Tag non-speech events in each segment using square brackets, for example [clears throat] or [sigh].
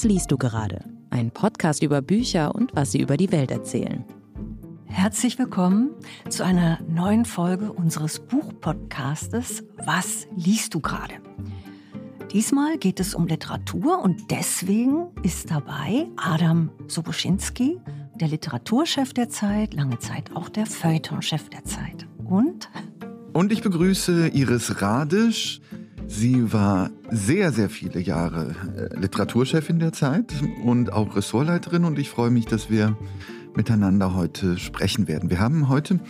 Was liest du gerade? Ein Podcast über Bücher und was sie über die Welt erzählen. Herzlich willkommen zu einer neuen Folge unseres Buchpodcastes Was liest du gerade? Diesmal geht es um Literatur und deswegen ist dabei Adam Soboschinski, der Literaturchef der Zeit, lange Zeit auch der Feuilletonchef der Zeit. Und? Und ich begrüße Iris Radisch. Sie war sehr, sehr viele Jahre äh, Literaturchefin der Zeit und auch Ressortleiterin und ich freue mich, dass wir miteinander heute sprechen werden. Wir haben heute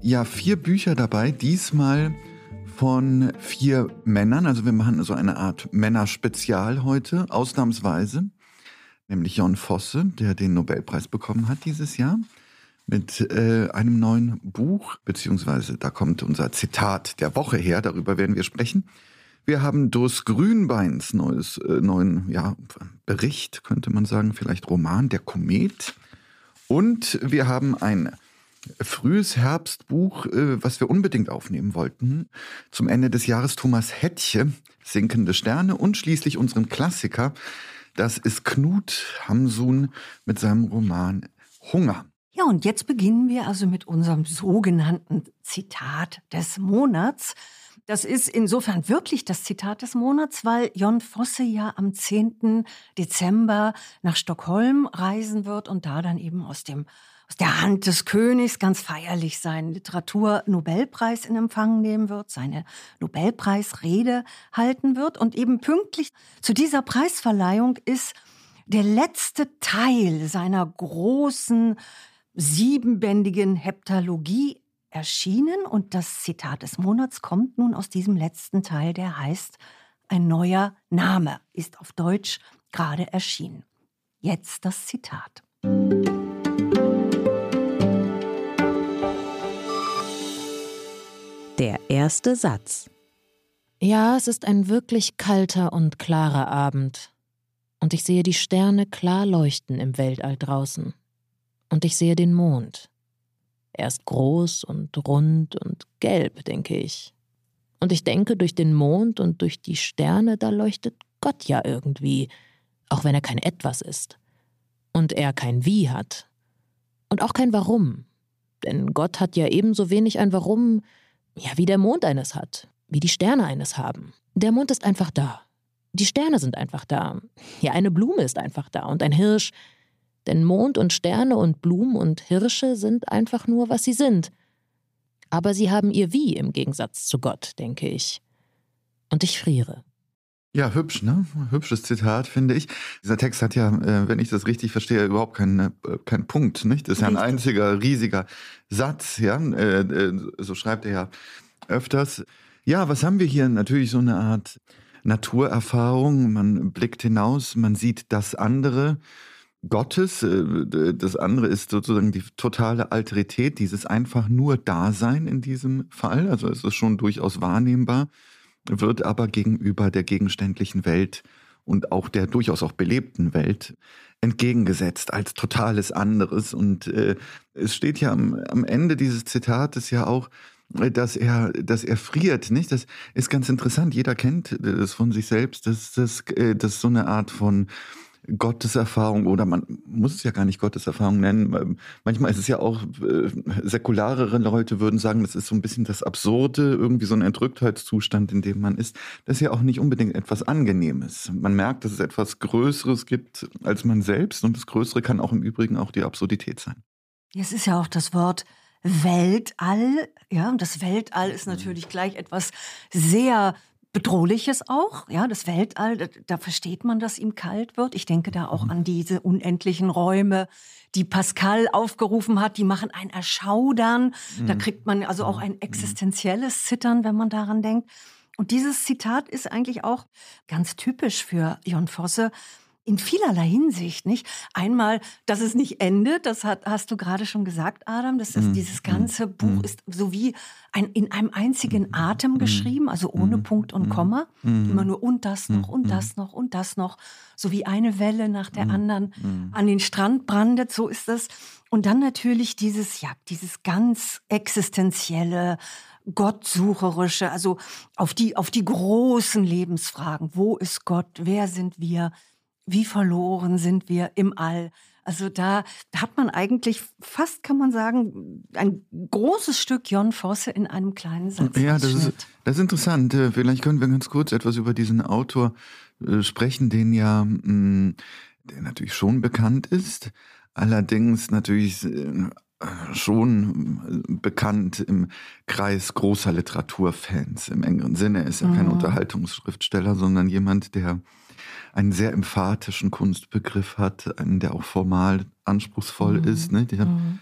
ja vier Bücher dabei, diesmal von vier Männern. Also wir machen so eine Art Männerspezial heute, ausnahmsweise. Nämlich Jon Fosse, der den Nobelpreis bekommen hat dieses Jahr mit äh, einem neuen Buch, beziehungsweise da kommt unser Zitat der Woche her, darüber werden wir sprechen. Wir haben Dos Grünbeins neues, äh, neuen ja, Bericht, könnte man sagen, vielleicht Roman, der Komet. Und wir haben ein frühes Herbstbuch, äh, was wir unbedingt aufnehmen wollten. Zum Ende des Jahres Thomas Hettche, Sinkende Sterne und schließlich unseren Klassiker. Das ist Knut Hamsun mit seinem Roman Hunger. Ja, und jetzt beginnen wir also mit unserem sogenannten Zitat des Monats. Das ist insofern wirklich das Zitat des Monats, weil Jon Fosse ja am 10. Dezember nach Stockholm reisen wird und da dann eben aus dem aus der Hand des Königs ganz feierlich seinen Literatur-Nobelpreis in Empfang nehmen wird, seine Nobelpreisrede halten wird und eben pünktlich zu dieser Preisverleihung ist der letzte Teil seiner großen siebenbändigen Heptalogie erschienen und das Zitat des Monats kommt nun aus diesem letzten Teil, der heißt Ein neuer Name ist auf Deutsch gerade erschienen. Jetzt das Zitat. Der erste Satz. Ja, es ist ein wirklich kalter und klarer Abend. Und ich sehe die Sterne klar leuchten im Weltall draußen und ich sehe den Mond. Er ist groß und rund und gelb, denke ich. Und ich denke, durch den Mond und durch die Sterne, da leuchtet Gott ja irgendwie, auch wenn er kein Etwas ist. Und er kein Wie hat. Und auch kein Warum. Denn Gott hat ja ebenso wenig ein Warum, ja, wie der Mond eines hat, wie die Sterne eines haben. Der Mond ist einfach da. Die Sterne sind einfach da. Ja, eine Blume ist einfach da und ein Hirsch, denn Mond und Sterne und Blumen und Hirsche sind einfach nur, was sie sind. Aber sie haben ihr Wie im Gegensatz zu Gott, denke ich. Und ich friere. Ja, hübsch, ne? Hübsches Zitat, finde ich. Dieser Text hat ja, äh, wenn ich das richtig verstehe, überhaupt keinen, äh, keinen Punkt, nicht? Das ist ja ein einziger riesiger Satz, ja? Äh, so schreibt er ja öfters. Ja, was haben wir hier? Natürlich so eine Art Naturerfahrung. Man blickt hinaus, man sieht das andere. Gottes. Äh, das andere ist sozusagen die totale Alterität, dieses einfach nur Dasein in diesem Fall. Also es ist schon durchaus wahrnehmbar, wird aber gegenüber der gegenständlichen Welt und auch der durchaus auch belebten Welt entgegengesetzt als totales anderes. Und äh, es steht ja am, am Ende dieses Zitates ja auch, äh, dass er, dass er friert, nicht? Das ist ganz interessant. Jeder kennt das von sich selbst. Das, das, das ist so eine Art von Gotteserfahrung oder man muss es ja gar nicht Gotteserfahrung nennen. Manchmal ist es ja auch, äh, säkularere Leute würden sagen, das ist so ein bisschen das Absurde, irgendwie so ein Entrücktheitszustand, in dem man ist. Das ist ja auch nicht unbedingt etwas Angenehmes. Man merkt, dass es etwas Größeres gibt als man selbst und das Größere kann auch im Übrigen auch die Absurdität sein. Es ist ja auch das Wort Weltall, ja, und das Weltall ist natürlich gleich etwas sehr Bedrohliches auch, ja, das Weltall, da, versteht man, dass ihm kalt wird. Ich denke da auch mhm. an diese unendlichen Räume, die Pascal aufgerufen hat, die machen ein Erschaudern. Mhm. Da kriegt man also auch ein mhm. existenzielles Zittern, wenn man daran denkt. Und dieses Zitat ist eigentlich auch ganz typisch für Jon Fosse in vielerlei Hinsicht, nicht? Einmal, dass es nicht endet, das hat, hast du gerade schon gesagt, Adam, dass das, mm. dieses ganze mm. Buch ist so wie ein, in einem einzigen mhm. Atem mhm. geschrieben, also ohne mm. Punkt und Komma, immer nur und das noch und das noch und das noch, so wie eine Welle nach der anderen an den Strand brandet, so ist das. Und dann natürlich dieses, ja, dieses ganz existenzielle, gottsucherische, also auf die, auf die großen Lebensfragen. Wo ist Gott? Wer sind wir? Wie verloren sind wir im All. Also da hat man eigentlich fast, kann man sagen, ein großes Stück Jon Fosse in einem kleinen Satz. Ja, das ist, das ist interessant. Äh, vielleicht können wir ganz kurz etwas über diesen Autor äh, sprechen, den ja, mm, der natürlich schon bekannt ist, allerdings natürlich äh, schon bekannt im Kreis großer Literaturfans im engeren Sinne. Er ist ja kein mhm. Unterhaltungsschriftsteller, sondern jemand, der einen sehr emphatischen Kunstbegriff hat, einen, der auch formal anspruchsvoll mhm. ist. Ne? Mhm.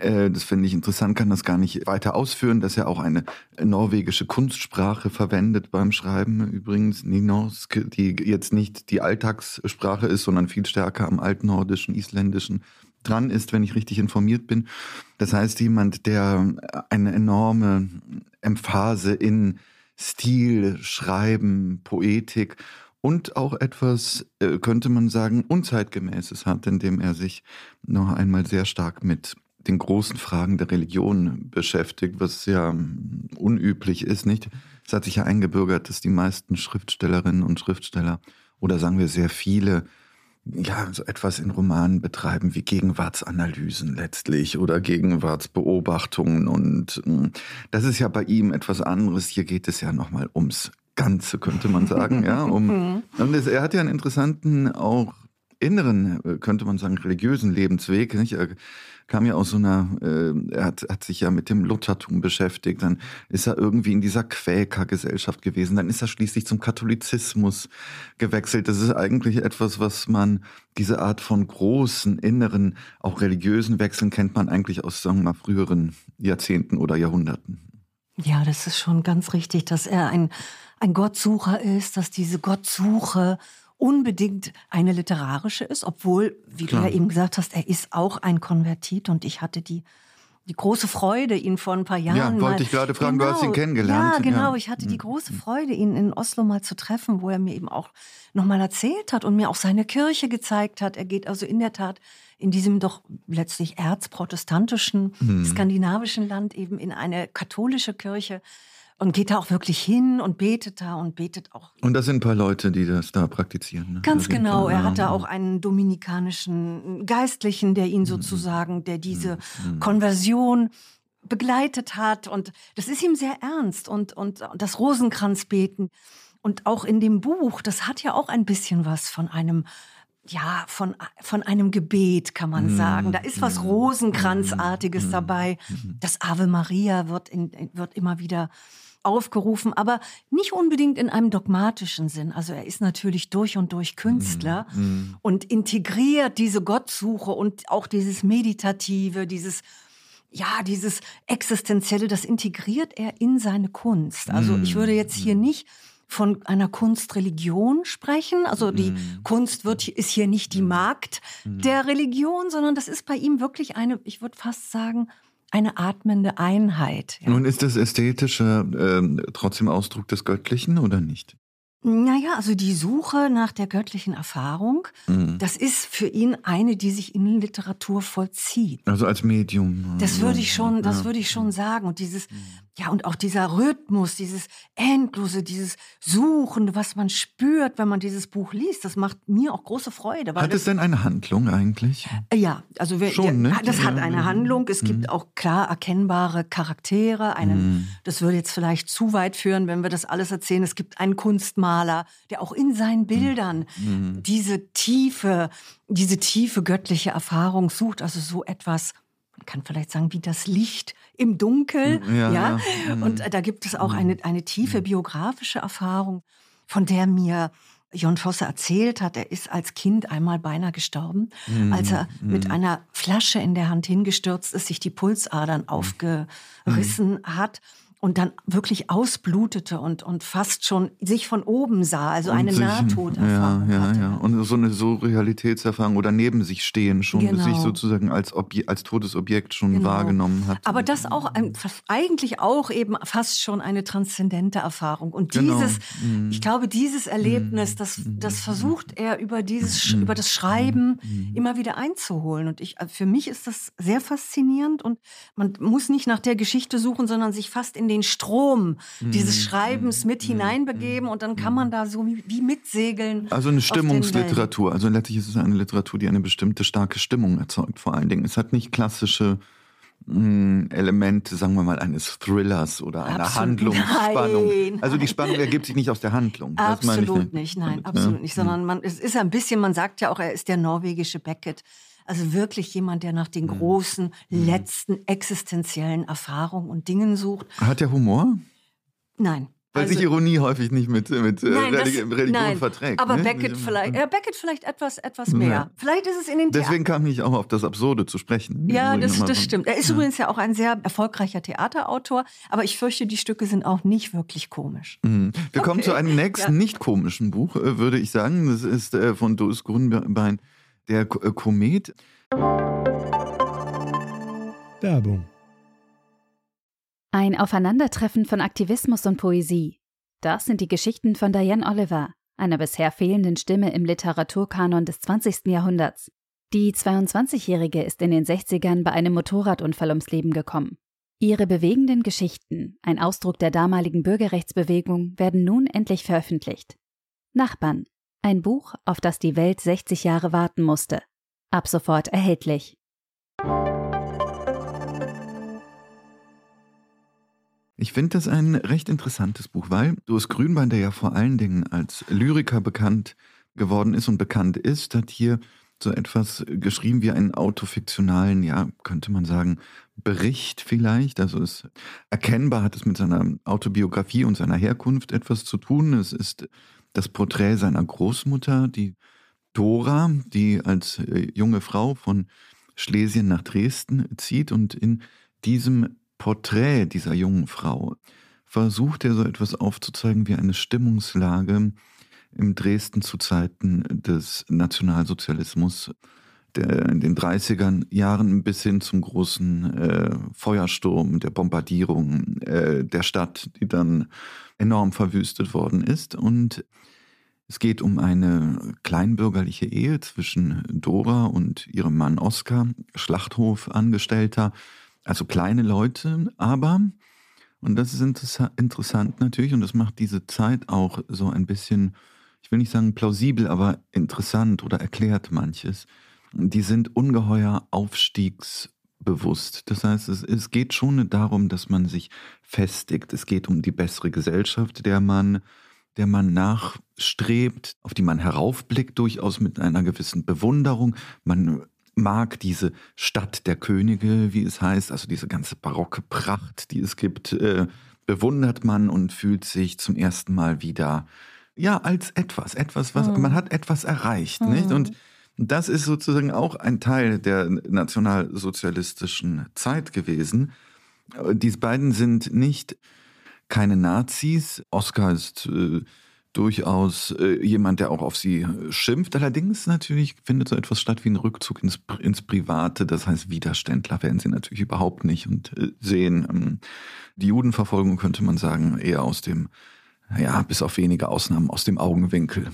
äh, das finde ich interessant, kann das gar nicht weiter ausführen, dass er auch eine norwegische Kunstsprache verwendet beim Schreiben. Übrigens, Ninorsk, die jetzt nicht die Alltagssprache ist, sondern viel stärker am altnordischen, isländischen dran ist, wenn ich richtig informiert bin. Das heißt, jemand, der eine enorme Emphase in Stil, Schreiben, Poetik und auch etwas, äh, könnte man sagen, Unzeitgemäßes hat, indem er sich noch einmal sehr stark mit den großen Fragen der Religion beschäftigt, was ja unüblich ist, nicht? Es hat sich ja eingebürgert, dass die meisten Schriftstellerinnen und Schriftsteller oder sagen wir sehr viele ja, so etwas in Romanen betreiben wie Gegenwartsanalysen letztlich oder Gegenwartsbeobachtungen und das ist ja bei ihm etwas anderes. Hier geht es ja nochmal ums Ganze, könnte man sagen. ja, [laughs] um, mhm. und es, er hat ja einen interessanten, auch inneren, könnte man sagen, religiösen Lebensweg. Nicht? Er kam ja aus so einer, äh, er hat, hat sich ja mit dem Luthertum beschäftigt, dann ist er irgendwie in dieser Quäkergesellschaft gewesen, dann ist er schließlich zum Katholizismus gewechselt. Das ist eigentlich etwas, was man, diese Art von großen, inneren, auch religiösen Wechseln kennt man eigentlich aus, sagen wir mal, früheren Jahrzehnten oder Jahrhunderten. Ja, das ist schon ganz richtig, dass er ein ein Gottsucher ist, dass diese Gottsuche unbedingt eine literarische ist, obwohl, wie Klar. du ja eben gesagt hast, er ist auch ein Konvertit und ich hatte die die große Freude, ihn vor ein paar Jahren. Ja, wollte mal, ich gerade fragen, genau, du hast ihn genau. kennengelernt. Ja, genau. Ja. Ich hatte die mhm. große Freude, ihn in Oslo mal zu treffen, wo er mir eben auch nochmal erzählt hat und mir auch seine Kirche gezeigt hat. Er geht also in der Tat in diesem doch letztlich erzprotestantischen, hm. skandinavischen Land eben in eine katholische Kirche und geht da auch wirklich hin und betet da und betet auch. Und das sind ein paar Leute, die das da praktizieren. Ne? Ganz genau. Er hatte auch einen dominikanischen Geistlichen, der ihn mhm. sozusagen, der diese mhm. Konversion begleitet hat. Und das ist ihm sehr ernst. Und, und das Rosenkranzbeten. Und auch in dem Buch, das hat ja auch ein bisschen was von einem ja, von, von einem Gebet, kann man sagen. Da ist was Rosenkranzartiges dabei. Das Ave Maria wird, in, wird immer wieder aufgerufen, aber nicht unbedingt in einem dogmatischen Sinn. Also er ist natürlich durch und durch Künstler mm, und integriert diese Gottsuche und auch dieses Meditative, dieses ja, dieses Existenzielle, das integriert er in seine Kunst. Also ich würde jetzt hier mm. nicht von einer Kunstreligion sprechen. Also die mm. Kunst wird, ist hier nicht die Magd mm. der Religion, sondern das ist bei ihm wirklich eine, ich würde fast sagen, eine atmende Einheit. Ja. Nun ist das Ästhetische äh, trotzdem Ausdruck des Göttlichen oder nicht? Naja, also die Suche nach der göttlichen Erfahrung, mhm. das ist für ihn eine, die sich in Literatur vollzieht. Also als Medium. Das würde ich schon, das ja. würde ich schon sagen. Und dieses, mhm. Ja, und auch dieser Rhythmus, dieses Endlose, dieses Suchende, was man spürt, wenn man dieses Buch liest, das macht mir auch große Freude. hat es denn eine Handlung eigentlich? Äh, ja, also wir, schon, ne? das ja. hat eine Handlung. Es mhm. gibt auch klar erkennbare Charaktere. Einen, mhm. Das würde jetzt vielleicht zu weit führen, wenn wir das alles erzählen. Es gibt einen Kunstmaler, Maler, der auch in seinen mhm. Bildern mhm. diese tiefe, diese tiefe göttliche Erfahrung sucht. Also so etwas, man kann vielleicht sagen, wie das Licht im Dunkel. Mhm, ja. ja? Mhm. Und da gibt es auch mhm. eine, eine tiefe biografische Erfahrung, von der mir Jon Fosse erzählt hat, er ist als Kind einmal beinahe gestorben, mm, als er mm. mit einer Flasche in der Hand hingestürzt ist, sich die Pulsadern aufgerissen mm. hat und dann wirklich ausblutete und, und fast schon sich von oben sah, also und eine sich, Nahtoderfahrung. Ja, ja, hatte. ja. Und so eine Surrealitätserfahrung oder neben sich stehen schon, genau. sich sozusagen als, Obje als Todesobjekt schon genau. wahrgenommen hat. Aber das auch ein, eigentlich auch eben fast schon eine transzendente Erfahrung. Und genau. dieses, genau. ich glaube, dieses Erlebnis, mhm. das, das versucht er über dieses, mhm. über das Schreiben mhm. immer wieder einzuholen. Und ich, für mich ist das sehr faszinierend und man muss nicht nach der Geschichte suchen, sondern sich fast in den den Strom dieses Schreibens mit hineinbegeben und dann kann man da so wie, wie mitsegeln. Also eine. Stimmungsliteratur. Also letztlich ist es eine Literatur, die eine bestimmte starke Stimmung erzeugt, vor allen Dingen. Es hat nicht klassische mh, Elemente, sagen wir mal, eines Thrillers oder einer Absolut Handlungsspannung. nein, also die Spannung ergibt sich nicht aus der Handlung. Absolut nicht, nein, damit, absolut ja. nicht. Sondern man, es ist ein bisschen, man sagt ja auch, er ist der norwegische Beckett. Also wirklich jemand, der nach Mhm. den großen, letzten existenziellen Erfahrungen und Dingen sucht. Hat der Humor? Nein. Weil Also- sich Ironie häufig nicht mit, mit äh, Nein, das- Religi Religion nein, verträgt. Aber ne? Beckett vielleicht, ja, Beckett vielleicht etwas, etwas mehr. Ja. Vielleicht ist es in den Theatern. Deswegen kam ich auch auf das Absurde zu sprechen. Ja, Muss ich das, das stimmt. Er ist übrigens ja auch ein sehr erfolgreicher Theaterautor, aber ich fürchte, die Stücke sind auch nicht wirklich komisch. Mhm. Wir kommen Okay. zu einem nächsten Ja. nicht komischen Buch, äh, würde ich sagen. Das ist äh, von Doris Grunbein, der Ko- äh, Komet. Werbung. Ein Aufeinandertreffen von Aktivismus und Poesie. Das sind die Geschichten von Diane Oliver, einer bisher fehlenden Stimme im Literaturkanon des 20. Jahrhunderts. Die 22-Jährige ist in den 60ern bei einem Motorradunfall ums Leben gekommen. Ihre bewegenden Geschichten, ein Ausdruck der damaligen Bürgerrechtsbewegung, werden nun endlich veröffentlicht. Nachbarn, ein Buch, auf das die Welt 60 Jahre warten musste. Ab sofort erhältlich. Ich finde das ein recht interessantes Buch, weil Doris Grünbein, der ja vor allen Dingen als Lyriker bekannt geworden ist und bekannt ist, hat hier so etwas geschrieben wie einen autofiktionalen, ja, könnte man sagen, Bericht vielleicht. Also es erkennbar hat es mit seiner Autobiografie und seiner Herkunft etwas zu tun. Es ist das Porträt seiner Großmutter, die Dora, die als äh, junge Frau von Schlesien nach Dresden zieht. Und in diesem Porträt dieser jungen Frau versucht er so etwas aufzuzeigen wie eine Stimmungslage im Dresden zu Zeiten des Nationalsozialismus, in den 30er Jahren bis hin zum großen äh, Feuersturm, der Bombardierung äh, der Stadt, die dann enorm verwüstet worden ist. Und es geht um eine kleinbürgerliche Ehe zwischen Dora und ihrem Mann Oskar, Schlachthofangestellter, also kleine Leute, aber, und das ist interessa interessant natürlich, und das macht diese Zeit auch so ein bisschen, ich will nicht sagen plausibel, aber interessant oder erklärt manches. Die sind ungeheuer aufstiegsbewusst. Das heißt, es, es geht schon darum, dass man sich festigt. Es geht um die bessere Gesellschaft, der man der man nachstrebt, auf die man heraufblickt, durchaus mit einer gewissen Bewunderung. Man mag diese Stadt der Könige, wie es heißt, also diese ganze barocke Pracht, die es gibt, äh, bewundert man und fühlt sich zum ersten Mal wieder, ja, als etwas, etwas, was, Mhm. man hat etwas erreicht, Mhm. nicht? Und das ist sozusagen auch ein Teil der nationalsozialistischen Zeit gewesen. Die beiden sind nicht keine Nazis. Oskar ist äh, durchaus äh, jemand, der auch auf sie schimpft. Allerdings natürlich findet so etwas statt wie ein Rückzug ins, ins Private. Das heißt, Widerständler werden sie natürlich überhaupt nicht und äh, sehen ähm, die Judenverfolgung, könnte man sagen, eher aus dem, ja, bis auf wenige Ausnahmen, aus dem Augenwinkel.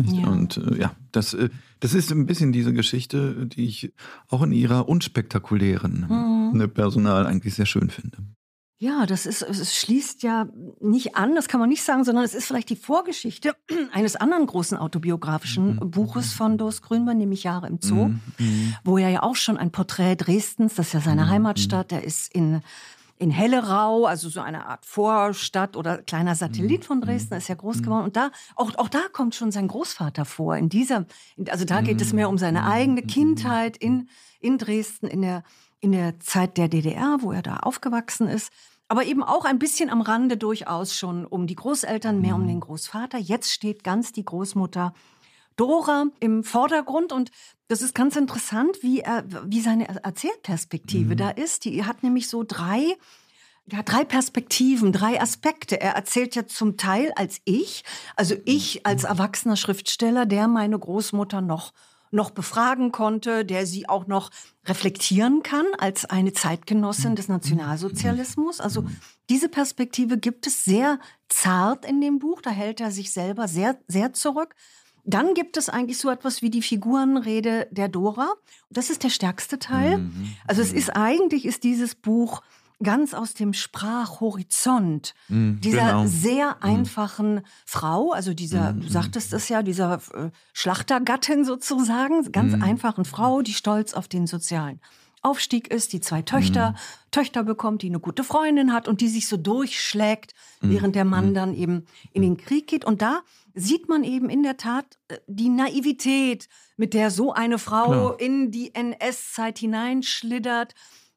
Ja. Und äh, ja, das, äh, das ist ein bisschen diese Geschichte, die ich auch in ihrer unspektakulären Mhm. ne, Personal eigentlich sehr schön finde. Ja, das ist, es schließt ja nicht an, das kann man nicht sagen, sondern es ist vielleicht die Vorgeschichte [clears throat] eines anderen großen autobiografischen Mhm. Buches von Doris Grünbein, nämlich Jahre im Zoo, Mhm, mhm. wo er ja auch schon ein Porträt Dresdens, das ist ja seine Mhm. Heimatstadt, der ist in, in Hellerau, also so eine Art Vorstadt oder kleiner Satellit von Dresden, ist ja groß geworden. Und da, auch, auch da kommt schon sein Großvater vor. In dieser, also da geht es mehr um seine eigene Kindheit in, in Dresden, in der, in der Zeit der DDR, wo er da aufgewachsen ist. Aber eben auch ein bisschen am Rande durchaus schon um die Großeltern, mehr um den Großvater. Jetzt steht ganz die Großmutter Dora im Vordergrund und das ist ganz interessant, wie, er, wie seine Erzählperspektive da ist. Die hat nämlich so drei, ja, drei Perspektiven, drei Aspekte. Er erzählt ja zum Teil als ich, also ich als erwachsener Schriftsteller, der meine Großmutter noch noch befragen konnte, der sie auch noch reflektieren kann als eine Zeitgenossin des Nationalsozialismus. Also diese Perspektive gibt es sehr zart in dem Buch, da hält er sich selber sehr, sehr zurück. Dann gibt es eigentlich so etwas wie die Figurenrede der Dora. Das ist der stärkste Teil. Mhm. Also es ist eigentlich ist dieses Buch ganz aus dem Sprachhorizont mm, dieser genau. sehr mhm. einfachen mm. Frau, also dieser, du sagtest es ja, dieser äh, Schlachtergattin sozusagen, ganz mhm. einfachen Frau, die stolz auf den sozialen Aufstieg ist, die zwei Töchter, mhm. Töchter bekommt, die eine gute Freundin hat und die sich so durchschlägt, mhm. während der Mann mhm. dann eben in den Krieg geht. Und da sieht man eben in der Tat äh, die Naivität, mit der so eine Frau Klar. in die NS-Zeit hineinschlittert,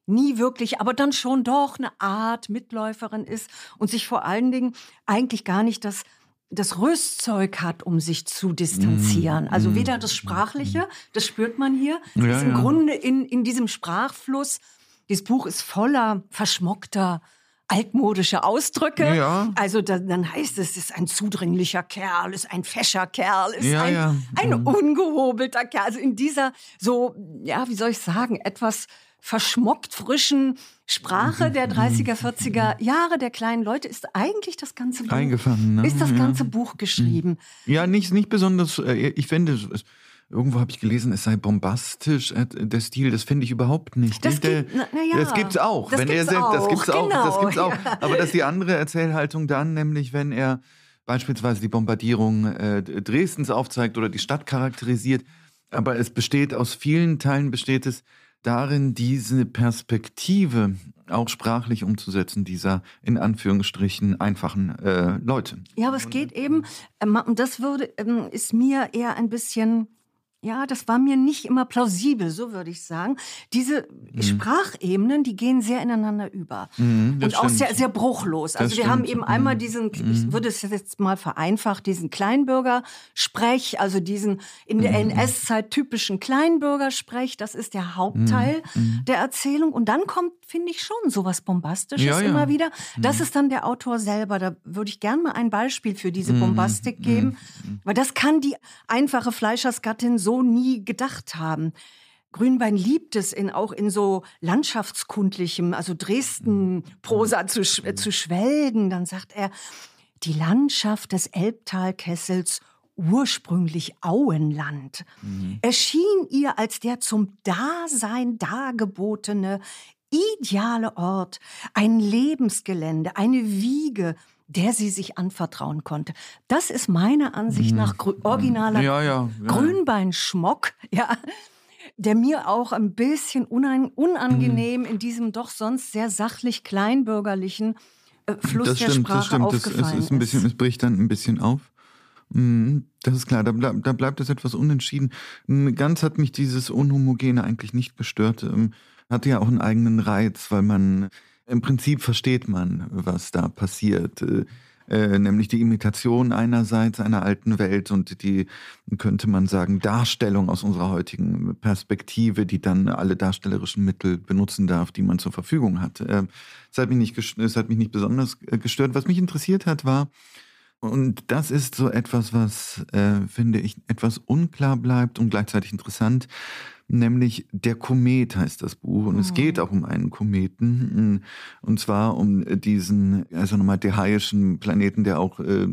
nie wirklich, aber dann schon doch eine Art Mitläuferin ist und sich vor allen Dingen eigentlich gar nicht das das Rüstzeug hat, um sich zu distanzieren. Also mm. weder das Sprachliche, das spürt man hier, ja, ist im ja. Grunde in, in diesem Sprachfluss. Dieses Buch ist voller verschmockter, altmodische Ausdrücke. Ja. Also da, dann heißt es, es ist ein zudringlicher Kerl, ist ein fescher Kerl, ist ein, ein ungehobelter Kerl. Also in dieser so, ja, wie soll ich sagen, etwas verschmockt frischen Sprache der 30er, 40er Jahre der kleinen Leute ist eigentlich das ganze Buch. Eingefangen, ne? Ist das ganze ja. Buch geschrieben. Ja, nicht, nicht besonders, äh, ich finde, irgendwo habe ich gelesen, es sei bombastisch, äh, der Stil, das finde ich überhaupt nicht. Das, der, gibt, na, na ja, das gibt's auch. Das wenn gibt's er auch. Das gibt's genau. auch. Das gibt's auch. Ja. Aber das ist die andere Erzählhaltung dann, nämlich wenn er beispielsweise die Bombardierung äh, Dresdens aufzeigt oder die Stadt charakterisiert. Aber es besteht aus vielen Teilen besteht es darin, diese Perspektive auch sprachlich umzusetzen, dieser in Anführungsstrichen einfachen äh, Leute. Ja, aber es geht eben, ähm, das würde, ähm, ist mir eher ein bisschen ja, das war mir nicht immer plausibel, so würde ich sagen. Diese mhm. Sprachebenen, die gehen sehr ineinander über. Mhm, und auch sehr, sehr bruchlos. Also das wir stimmt. haben eben einmal mhm. diesen, ich mhm. würde es jetzt mal vereinfacht, diesen Kleinbürgersprech, also diesen in der mhm. NS-Zeit typischen Kleinbürgersprech. Das ist der Hauptteil mhm. der Erzählung. Und dann kommt, finde ich, schon sowas Bombastisches ja, ja. immer wieder. Das ist dann der Autor selber. Da würde ich gerne mal ein Beispiel für diese Bombastik geben. Weil das kann die einfache Fleischersgattin so so nie gedacht haben. Grünbein liebt es, in, auch in so landschaftskundlichem, also Dresden-Prosa zu, äh, zu schwelgen. Dann sagt er, die Landschaft des Elbtalkessels ursprünglich Auenland, mhm. erschien ihr als der zum Dasein dargebotene ideale Ort, ein Lebensgelände, eine Wiege, der sie sich anvertrauen konnte. Das ist meiner Ansicht nach originaler ja, ja, ja. Grünbeinschmock, [laughs] ja, der mir auch ein bisschen unangenehm in diesem doch sonst sehr sachlich kleinbürgerlichen äh, Fluss das der stimmt, Sprache das stimmt. aufgefallen es ist. Ein bisschen, es bricht dann ein bisschen auf. Mhm, das ist klar, da, da bleibt es etwas unentschieden. Ganz hat mich dieses Unhomogene eigentlich nicht gestört. Hatte ja auch einen eigenen Reiz, weil man im Prinzip versteht man, was da passiert. Äh, äh, nämlich die Imitation einerseits einer alten Welt und die, könnte man sagen, Darstellung aus unserer heutigen Perspektive, die dann alle darstellerischen Mittel benutzen darf, die man zur Verfügung hat. Äh, es, hat mich nicht, es hat mich nicht besonders äh, gestört. Was mich interessiert hat, war, und das ist so etwas, was, äh, finde ich, etwas unklar bleibt und gleichzeitig interessant nämlich Der Komet heißt das Buch. Und oh. es geht auch um einen Kometen. Und zwar um diesen, also nochmal dehaischen Planeten, der auch äh,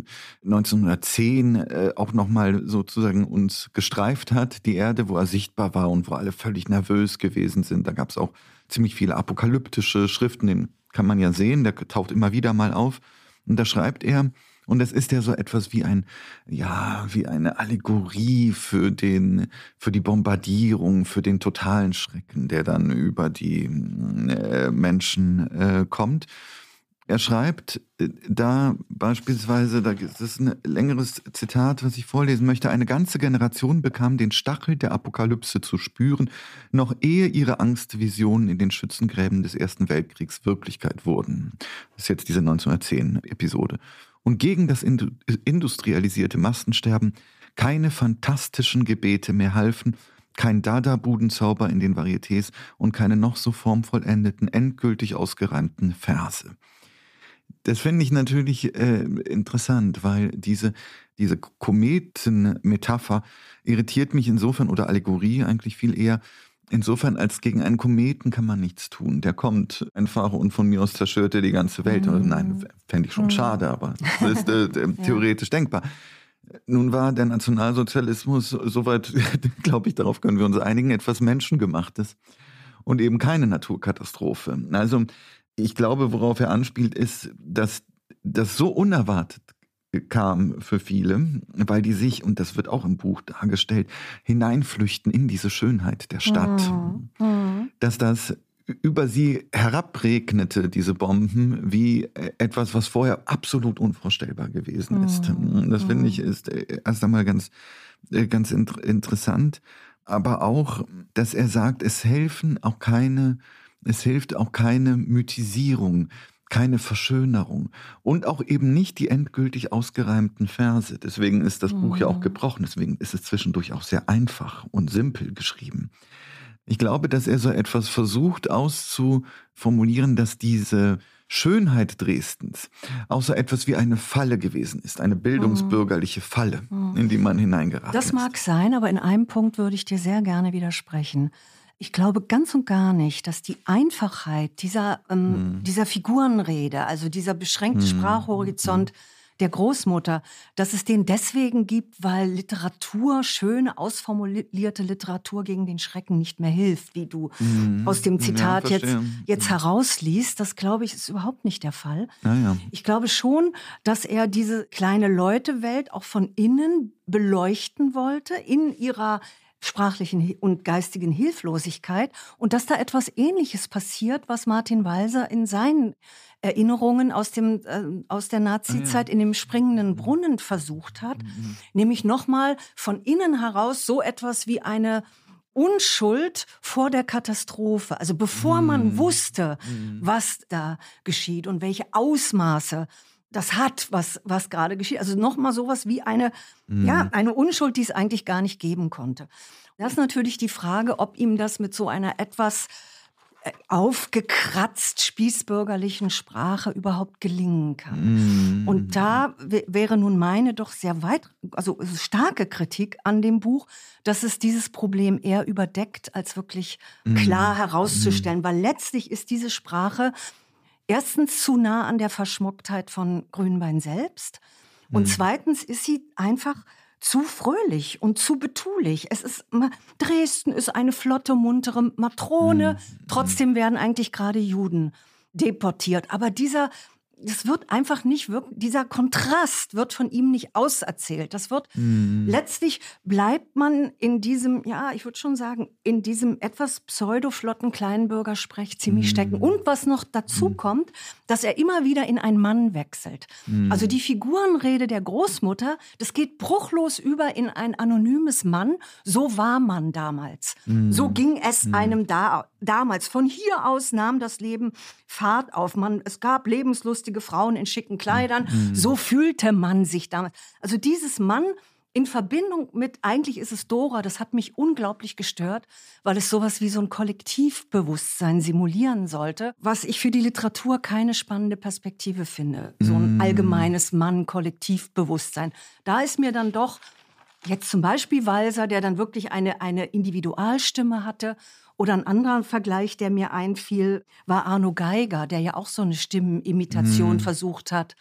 1910 äh, auch nochmal sozusagen uns gestreift hat, die Erde, wo er sichtbar war und wo alle völlig nervös gewesen sind. Da gab es auch ziemlich viele apokalyptische Schriften, den kann man ja sehen, der taucht immer wieder mal auf. Und da schreibt er, und es ist ja so etwas wie ein, ja, wie eine Allegorie für den, für die Bombardierung, für den totalen Schrecken, der dann über die äh, Menschen äh, kommt. Er schreibt äh, da beispielsweise, da ist ein längeres Zitat, was ich vorlesen möchte. Eine ganze Generation bekam den Stachel der Apokalypse zu spüren, noch ehe ihre Angstvisionen in den Schützengräben des Ersten Weltkriegs Wirklichkeit wurden. Das ist jetzt diese 1910-Episode und gegen das industrialisierte Massensterben keine fantastischen Gebete mehr halfen, kein Dada-Budenzauber in den Varietés und keine noch so formvollendeten, endgültig ausgereimten Verse. Das finde ich natürlich äh, interessant, weil diese, diese Kometen-Metapher irritiert mich insofern oder Allegorie eigentlich viel eher, Insofern, als gegen einen Kometen kann man nichts tun. Der kommt einfach und von mir aus zerstört er die ganze Welt. Mhm. Nein, fände ich schon mhm. schade, aber [laughs] das ist äh, theoretisch ja. denkbar. Nun war der Nationalsozialismus, soweit, [laughs] glaube ich, darauf können wir uns einigen, etwas Menschengemachtes und eben keine Naturkatastrophe. Also ich glaube, worauf er anspielt, ist, dass das so unerwartet kam für viele, weil die sich, und das wird auch im Buch dargestellt, hineinflüchten in diese Schönheit der Stadt. Mhm. Dass das über sie herabregnete, diese Bomben, wie etwas, was vorher absolut unvorstellbar gewesen ist. Mhm. Das finde ich ist erst einmal ganz, ganz interessant. Aber auch, dass er sagt, es helfen auch keine, es hilft auch keine Mythisierung keine Verschönerung und auch eben nicht die endgültig ausgereimten Verse. Deswegen ist das Buch ja auch mhm. gebrochen, deswegen ist es zwischendurch auch sehr einfach und simpel geschrieben. Ich glaube, dass er so etwas versucht auszuformulieren, dass diese Schönheit Dresdens auch so etwas wie eine Falle gewesen ist, eine bildungsbürgerliche Falle, mhm. in die man hineingeraten ist. Das mag sein, aber in einem Punkt würde ich dir sehr gerne widersprechen. Ich glaube ganz und gar nicht, dass die Einfachheit dieser, ähm, hm. dieser Figurenrede, also dieser beschränkte hm. Sprachhorizont hm. der Großmutter, dass es den deswegen gibt, weil Literatur, schöne, ausformulierte Literatur gegen den Schrecken nicht mehr hilft, wie du hm. aus dem Zitat ja, jetzt, jetzt herausliest. Das glaube ich ist überhaupt nicht der Fall. Ja. Ich glaube schon, dass er diese kleine Leutewelt auch von innen beleuchten wollte, in ihrer sprachlichen und geistigen Hilflosigkeit und dass da etwas Ähnliches passiert, was Martin Walser in seinen Erinnerungen aus, dem, äh, aus der Nazi-Zeit ja. in dem springenden mhm. Brunnen versucht hat, mhm. nämlich nochmal von innen heraus so etwas wie eine Unschuld vor der Katastrophe. Also bevor man mhm. wusste, was da geschieht und welche Ausmaße das hat, was, was gerade geschieht. Also nochmal sowas wie eine, mhm. ja, eine Unschuld, die es eigentlich gar nicht geben konnte. Das ist natürlich die Frage, ob ihm das mit so einer etwas äh, aufgekratzt spießbürgerlichen Sprache überhaupt gelingen kann. Mm. Und da wäre nun meine doch sehr weit, also starke Kritik an dem Buch, dass es dieses Problem eher überdeckt, als wirklich mm. klar herauszustellen, mm. weil letztlich ist diese Sprache erstens zu nah an der Verschmocktheit von Grünbein selbst und mhm. zweitens ist sie einfach zu fröhlich und zu betulich. Es ist Dresden ist eine flotte, muntere Matrone. Mhm. Trotzdem werden eigentlich gerade Juden deportiert. Aber dieser das wird einfach nicht wirklich, dieser Kontrast wird von ihm nicht auserzählt. Das wird, mhm. letztlich bleibt man in diesem, ja, ich würde schon sagen, in diesem etwas pseudo-flotten Kleinbürgersprech ziemlich mhm. stecken. Und was noch dazu mhm. kommt, dass er immer wieder in einen Mann wechselt. Mhm. Also die Figurenrede der Großmutter, das geht bruchlos über in ein anonymes Mann. So war man damals. Mhm. So ging es mhm. einem da, damals. Von hier aus nahm das Leben Fahrt auf. Man, es gab lebenslustige Frauen in schicken Kleidern. Mhm. So fühlte man sich damals. Also dieses Mann in Verbindung mit, eigentlich ist es Dora, das hat mich unglaublich gestört, weil es sowas wie so ein Kollektivbewusstsein simulieren sollte, was ich für die Literatur keine spannende Perspektive finde. So ein mhm. allgemeines Mann-Kollektivbewusstsein. Da ist mir dann doch jetzt zum Beispiel Walser, der dann wirklich eine, eine Individualstimme hatte oder ein anderer Vergleich, der mir einfiel, war Arno Geiger, der ja auch so eine Stimmenimitation mm. versucht hat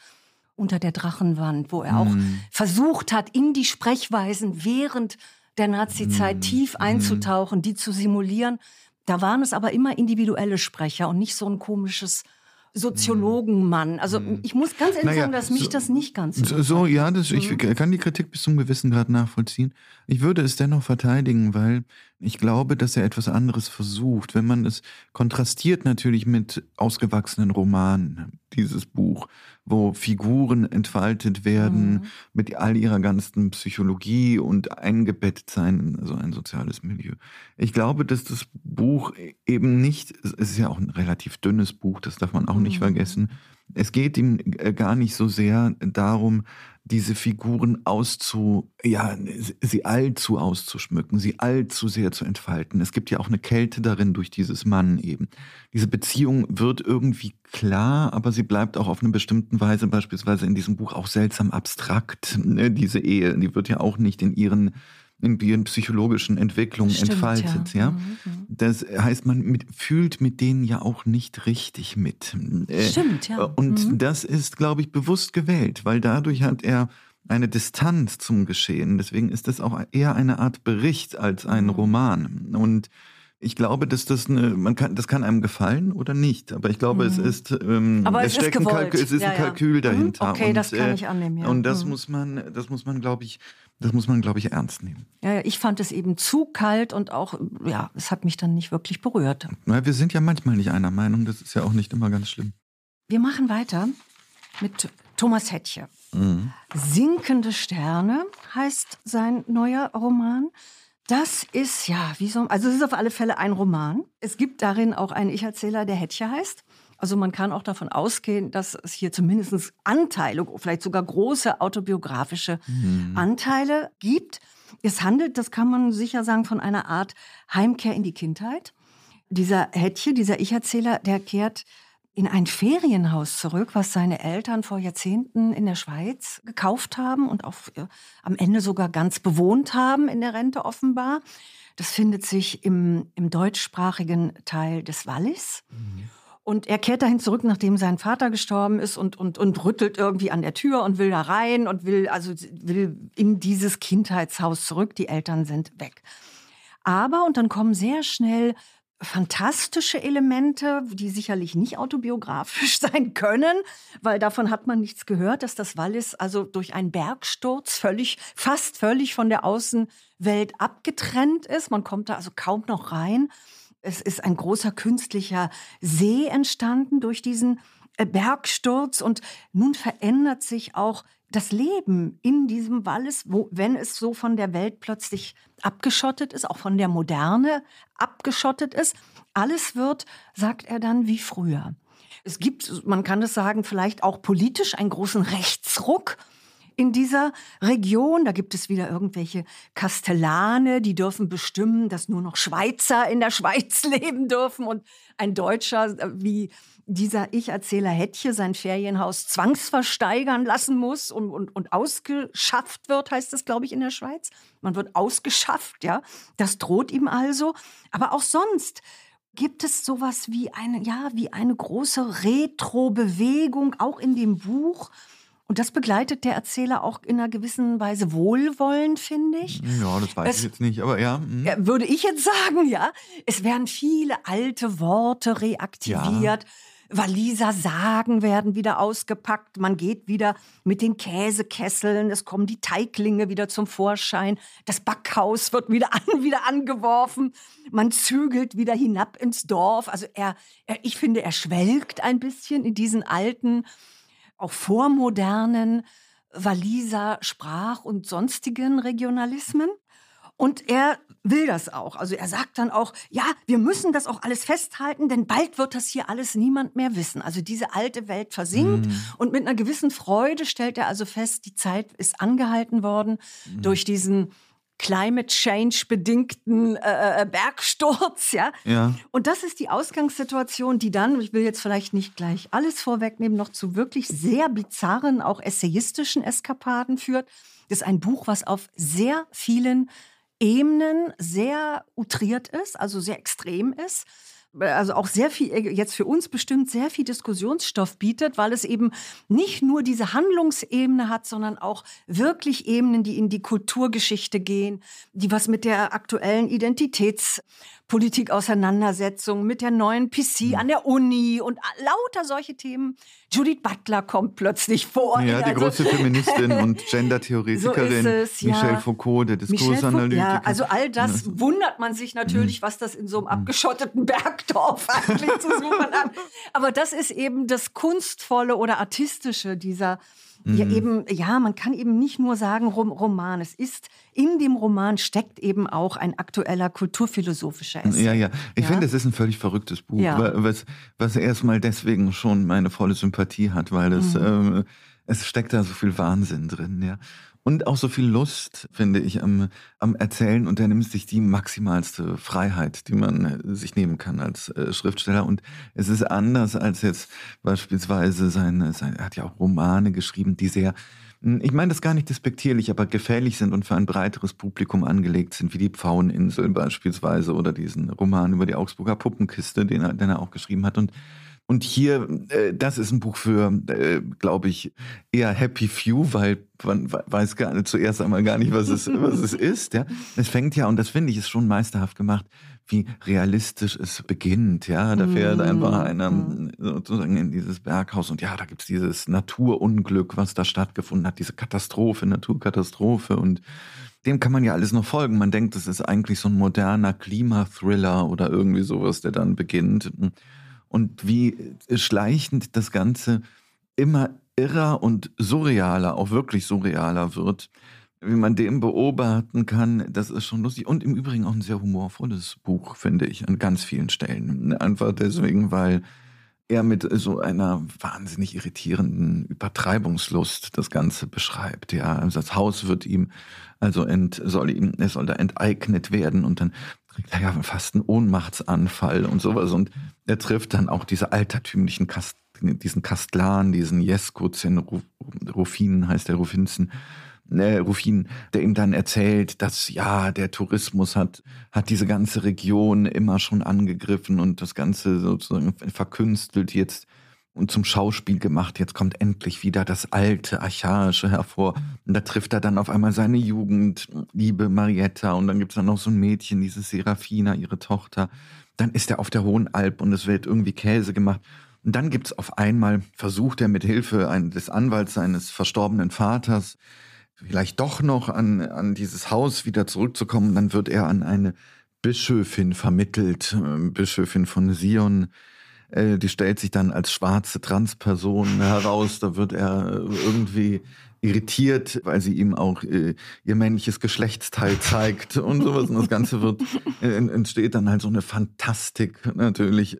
unter der Drachenwand, wo er mm. auch versucht hat, in die Sprechweisen während der Nazizeit mm. tief mhm. einzutauchen, die zu simulieren. Da waren es aber immer individuelle Sprecher und nicht so ein komisches Soziologenmann. Also hm. ich muss ganz ehrlich naja, sagen, dass mich so, das nicht ganz so. So, ja, das, ich mhm. kann die Kritik bis zum gewissen Grad nachvollziehen. Ich würde es dennoch verteidigen, weil ich glaube, dass er etwas anderes versucht. Wenn man es kontrastiert natürlich mit ausgewachsenen Romanen, dieses Buch, wo Figuren entfaltet werden mhm. mit all ihrer ganzen Psychologie und eingebettet sein in so ein soziales Milieu. Ich glaube, dass das Buch eben nicht, es ist ja auch ein relativ dünnes Buch, das darf man auch nicht mhm. vergessen. Es geht ihm äh, gar nicht so sehr darum, diese Figuren auszu, ja, sie allzu auszuschmücken, sie allzu sehr zu entfalten. Es gibt ja auch eine Kälte darin durch dieses Mann eben. Diese Beziehung wird irgendwie klar, aber sie bleibt auch auf eine bestimmte Weise beispielsweise in diesem Buch auch seltsam abstrakt. Ne, diese Ehe, die wird ja auch nicht in ihren in ihren psychologischen Entwicklungen Stimmt, entfaltet. Ja. ja? Mhm, mhm. Das heißt, man mit, fühlt mit denen ja auch nicht richtig mit. Äh, Stimmt, ja. Und mhm. das ist, glaube ich, bewusst gewählt, weil dadurch hat er eine Distanz zum Geschehen. Deswegen ist das auch eher eine Art Bericht als ein mhm. Roman. Und ich glaube, dass das eine, man kann, das kann einem gefallen oder nicht. Aber ich glaube, mhm. es ist, ähm, Aber es, es steckt ist ein, Kalkül, es ist ja, ein Kalkül ja. dahinter. Okay, und, das kann äh, ich annehmen. Ja. Und das mhm. muss man, das muss man, glaube ich, das muss man, glaube ich, ernst nehmen. Ja, ich fand es eben zu kalt und auch, ja, es hat mich dann nicht wirklich berührt. Na, wir sind ja manchmal nicht einer Meinung. Das ist ja auch nicht immer ganz schlimm. Wir machen weiter mit Thomas Hettche. Mhm. Sinkende Sterne heißt sein neuer Roman. Das ist ja, wie so, also es ist auf alle Fälle ein Roman. Es gibt darin auch einen Ich-Erzähler, der Hettche heißt. Also man kann auch davon ausgehen, dass es hier zumindest Anteile, vielleicht sogar große autobiografische mhm. Anteile gibt. Es handelt, das kann man sicher sagen, von einer Art Heimkehr in die Kindheit. Dieser Hettche, dieser Ich-Erzähler, der kehrt in ein Ferienhaus zurück, was seine Eltern vor Jahrzehnten in der Schweiz gekauft haben und auch äh, am Ende sogar ganz bewohnt haben in der Rente offenbar. Das findet sich im, im deutschsprachigen Teil des Wallis. Mhm. Und er kehrt dahin zurück, nachdem sein Vater gestorben ist und, und, und rüttelt irgendwie an der Tür und will da rein und will, also will in dieses Kindheitshaus zurück. Die Eltern sind weg. Aber, und dann kommen sehr schnell fantastische Elemente, die sicherlich nicht autobiografisch [laughs] sein können, weil davon hat man nichts gehört, dass das Wallis also durch einen Bergsturz völlig, fast völlig von der Außenwelt abgetrennt ist. Man kommt da also kaum noch rein. Es ist ein großer künstlicher See entstanden durch diesen äh, Bergsturz und nun verändert sich auch das Leben in diesem Wallis, wo, wenn es so von der Welt plötzlich abgeschottet ist, auch von der Moderne abgeschottet ist, alles wird, sagt er dann, wie früher. Es gibt, man kann es sagen, vielleicht auch politisch einen großen Rechtsruck in dieser Region. Da gibt es wieder irgendwelche Kastellane, die dürfen bestimmen, dass nur noch Schweizer in der [laughs] Schweiz leben dürfen und ein Deutscher äh, wie dieser Ich-Erzähler Hettche sein Ferienhaus zwangsversteigern lassen muss und, und, und ausgeschafft wird, heißt es, glaube ich, in der Schweiz. Man wird ausgeschafft, ja. Das droht ihm also. Aber auch sonst gibt es sowas wie eine, ja, wie eine große Retro-Bewegung, auch in dem Buch. Und das begleitet der Erzähler auch in einer gewissen Weise wohlwollend, finde ich. Ja, das weiß es, ich jetzt nicht, aber ja. Mh. Würde ich jetzt sagen, ja. Es werden viele alte Worte reaktiviert. Ja. Waliser Sagen werden wieder ausgepackt. Man geht wieder mit den Käsekesseln. Es kommen die Teiglinge wieder zum Vorschein. Das Backhaus wird wieder, [laughs] an, wieder angeworfen. Man zügelt wieder hinab ins Dorf. Also er, er, ich finde, er schwelgt ein bisschen in diesen alten, auch vormodernen Waliser Sprach- und sonstigen Regionalismen. Und er will das auch. Also er sagt dann auch, ja, wir müssen das auch alles festhalten, denn bald wird das hier alles niemand mehr wissen. Also diese alte Welt versinkt mhm. und mit einer gewissen Freude stellt er also fest, die Zeit ist angehalten worden mhm. durch diesen Climate Change bedingten äh, äh, Bergsturz, ja? ja. Und das ist die Ausgangssituation, die dann, ich will jetzt vielleicht nicht gleich alles vorwegnehmen, noch zu wirklich sehr bizarren, auch essayistischen Eskapaden führt. Das ist ein Buch, was auf sehr vielen Ebenen sehr outriert ist, also sehr extrem ist also auch sehr viel, jetzt für uns bestimmt sehr viel Diskussionsstoff bietet, weil es eben nicht nur diese Handlungsebene hat, sondern auch wirklich Ebenen, die in die Kulturgeschichte gehen, die was mit der aktuellen Identitäts- Politikauseinandersetzung mit der neuen PC an der Uni und lauter solche Themen. Judith Butler kommt plötzlich vor. Ja, die also, große Feministin [laughs] und Gendertheoretikerin so es, ja. Michelle Foucault, der Diskursanalytiker. Ja, also all das ja. wundert man sich natürlich, mhm. was das in so einem mhm. abgeschotteten Bergdorf [laughs] eigentlich zu suchen hat. Aber das ist eben das Kunstvolle oder Artistische dieser ja, mhm. eben, ja, man kann eben nicht nur sagen Roman. Es ist, in dem Roman steckt eben auch ein aktueller kulturphilosophischer Essay. Ja, ja. Ich ja? finde, es ist ein völlig verrücktes Buch, ja. was, was erstmal deswegen schon meine volle Sympathie hat, weil es, mhm. äh, es steckt da so viel Wahnsinn drin, ja. Und auch so viel Lust, finde ich, am, am Erzählen. Und er nimmt sich die maximalste Freiheit, die man äh, sich nehmen kann als äh, Schriftsteller. Und es ist anders als jetzt beispielsweise seine, seine, er hat ja auch Romane geschrieben, die sehr hm, ich meine das gar nicht despektierlich, aber gefährlich sind und für ein breiteres Publikum angelegt sind, wie die Pfaueninsel beispielsweise oder diesen Roman über die Augsburger Puppenkiste, den er, den er auch geschrieben hat. Und und hier, äh, das ist ein Buch für, äh, glaube ich, eher Happy Few, weil man weiß gar nicht, zuerst einmal gar nicht, was es, was es [laughs] ist. Ja. Es fängt ja, und das finde ich, ist schon meisterhaft gemacht, wie realistisch es beginnt. Ja, da fährt einfach mhm. einer sozusagen in dieses Berghaus und ja, da gibt's dieses Naturunglück, was da stattgefunden hat, diese Katastrophe, Naturkatastrophe und dem kann man ja alles noch folgen. Man denkt, es ist eigentlich so ein moderner Klimathriller oder irgendwie sowas, der dann beginnt und wie schleichend das Ganze immer irrer und surrealer, auch wirklich surrealer wird. Wie man dem beobachten kann, das ist schon lustig. Und im Übrigen auch ein sehr humorvolles Buch, finde ich, an ganz vielen Stellen. Einfach deswegen, weil er mit so einer wahnsinnig irritierenden Übertreibungslust das Ganze beschreibt. Ja, also das Haus wird ihm, also ent, soll ihm, es soll da enteignet werden und dann kriegt er ja fast einen Ohnmachtsanfall und sowas. Und er trifft dann auch diese altertümlichen Kast, diesen Kastlan, diesen Jeskuzen, Rufinen heißt der Rufinzen, äh, Rufin, der ihm dann erzählt, dass ja, der Tourismus hat, hat diese ganze Region immer schon angegriffen und das Ganze sozusagen verkünstelt jetzt und zum Schauspiel gemacht. Jetzt kommt endlich wieder das alte, archaische hervor. Und da trifft er dann auf einmal seine Jugend, liebe Marietta. Und dann gibt's dann noch so ein Mädchen, diese Serafina, ihre Tochter. Dann ist er auf der Hohen Alp und es wird irgendwie Käse gemacht. Und dann gibt's auf einmal, versucht er mit Hilfe des Anwalts seines verstorbenen Vaters, vielleicht doch noch an, an dieses Haus wieder zurückzukommen. Dann wird er an eine Bischöfin vermittelt, äh, Bischöfin von Sion, äh, die stellt sich dann als schwarze Transperson heraus. Da wird er irgendwie irritiert, weil sie ihm auch äh, ihr männliches Geschlechtsteil [laughs] zeigt und sowas. Und das Ganze wird, äh, entsteht dann halt so eine Fantastik natürlich.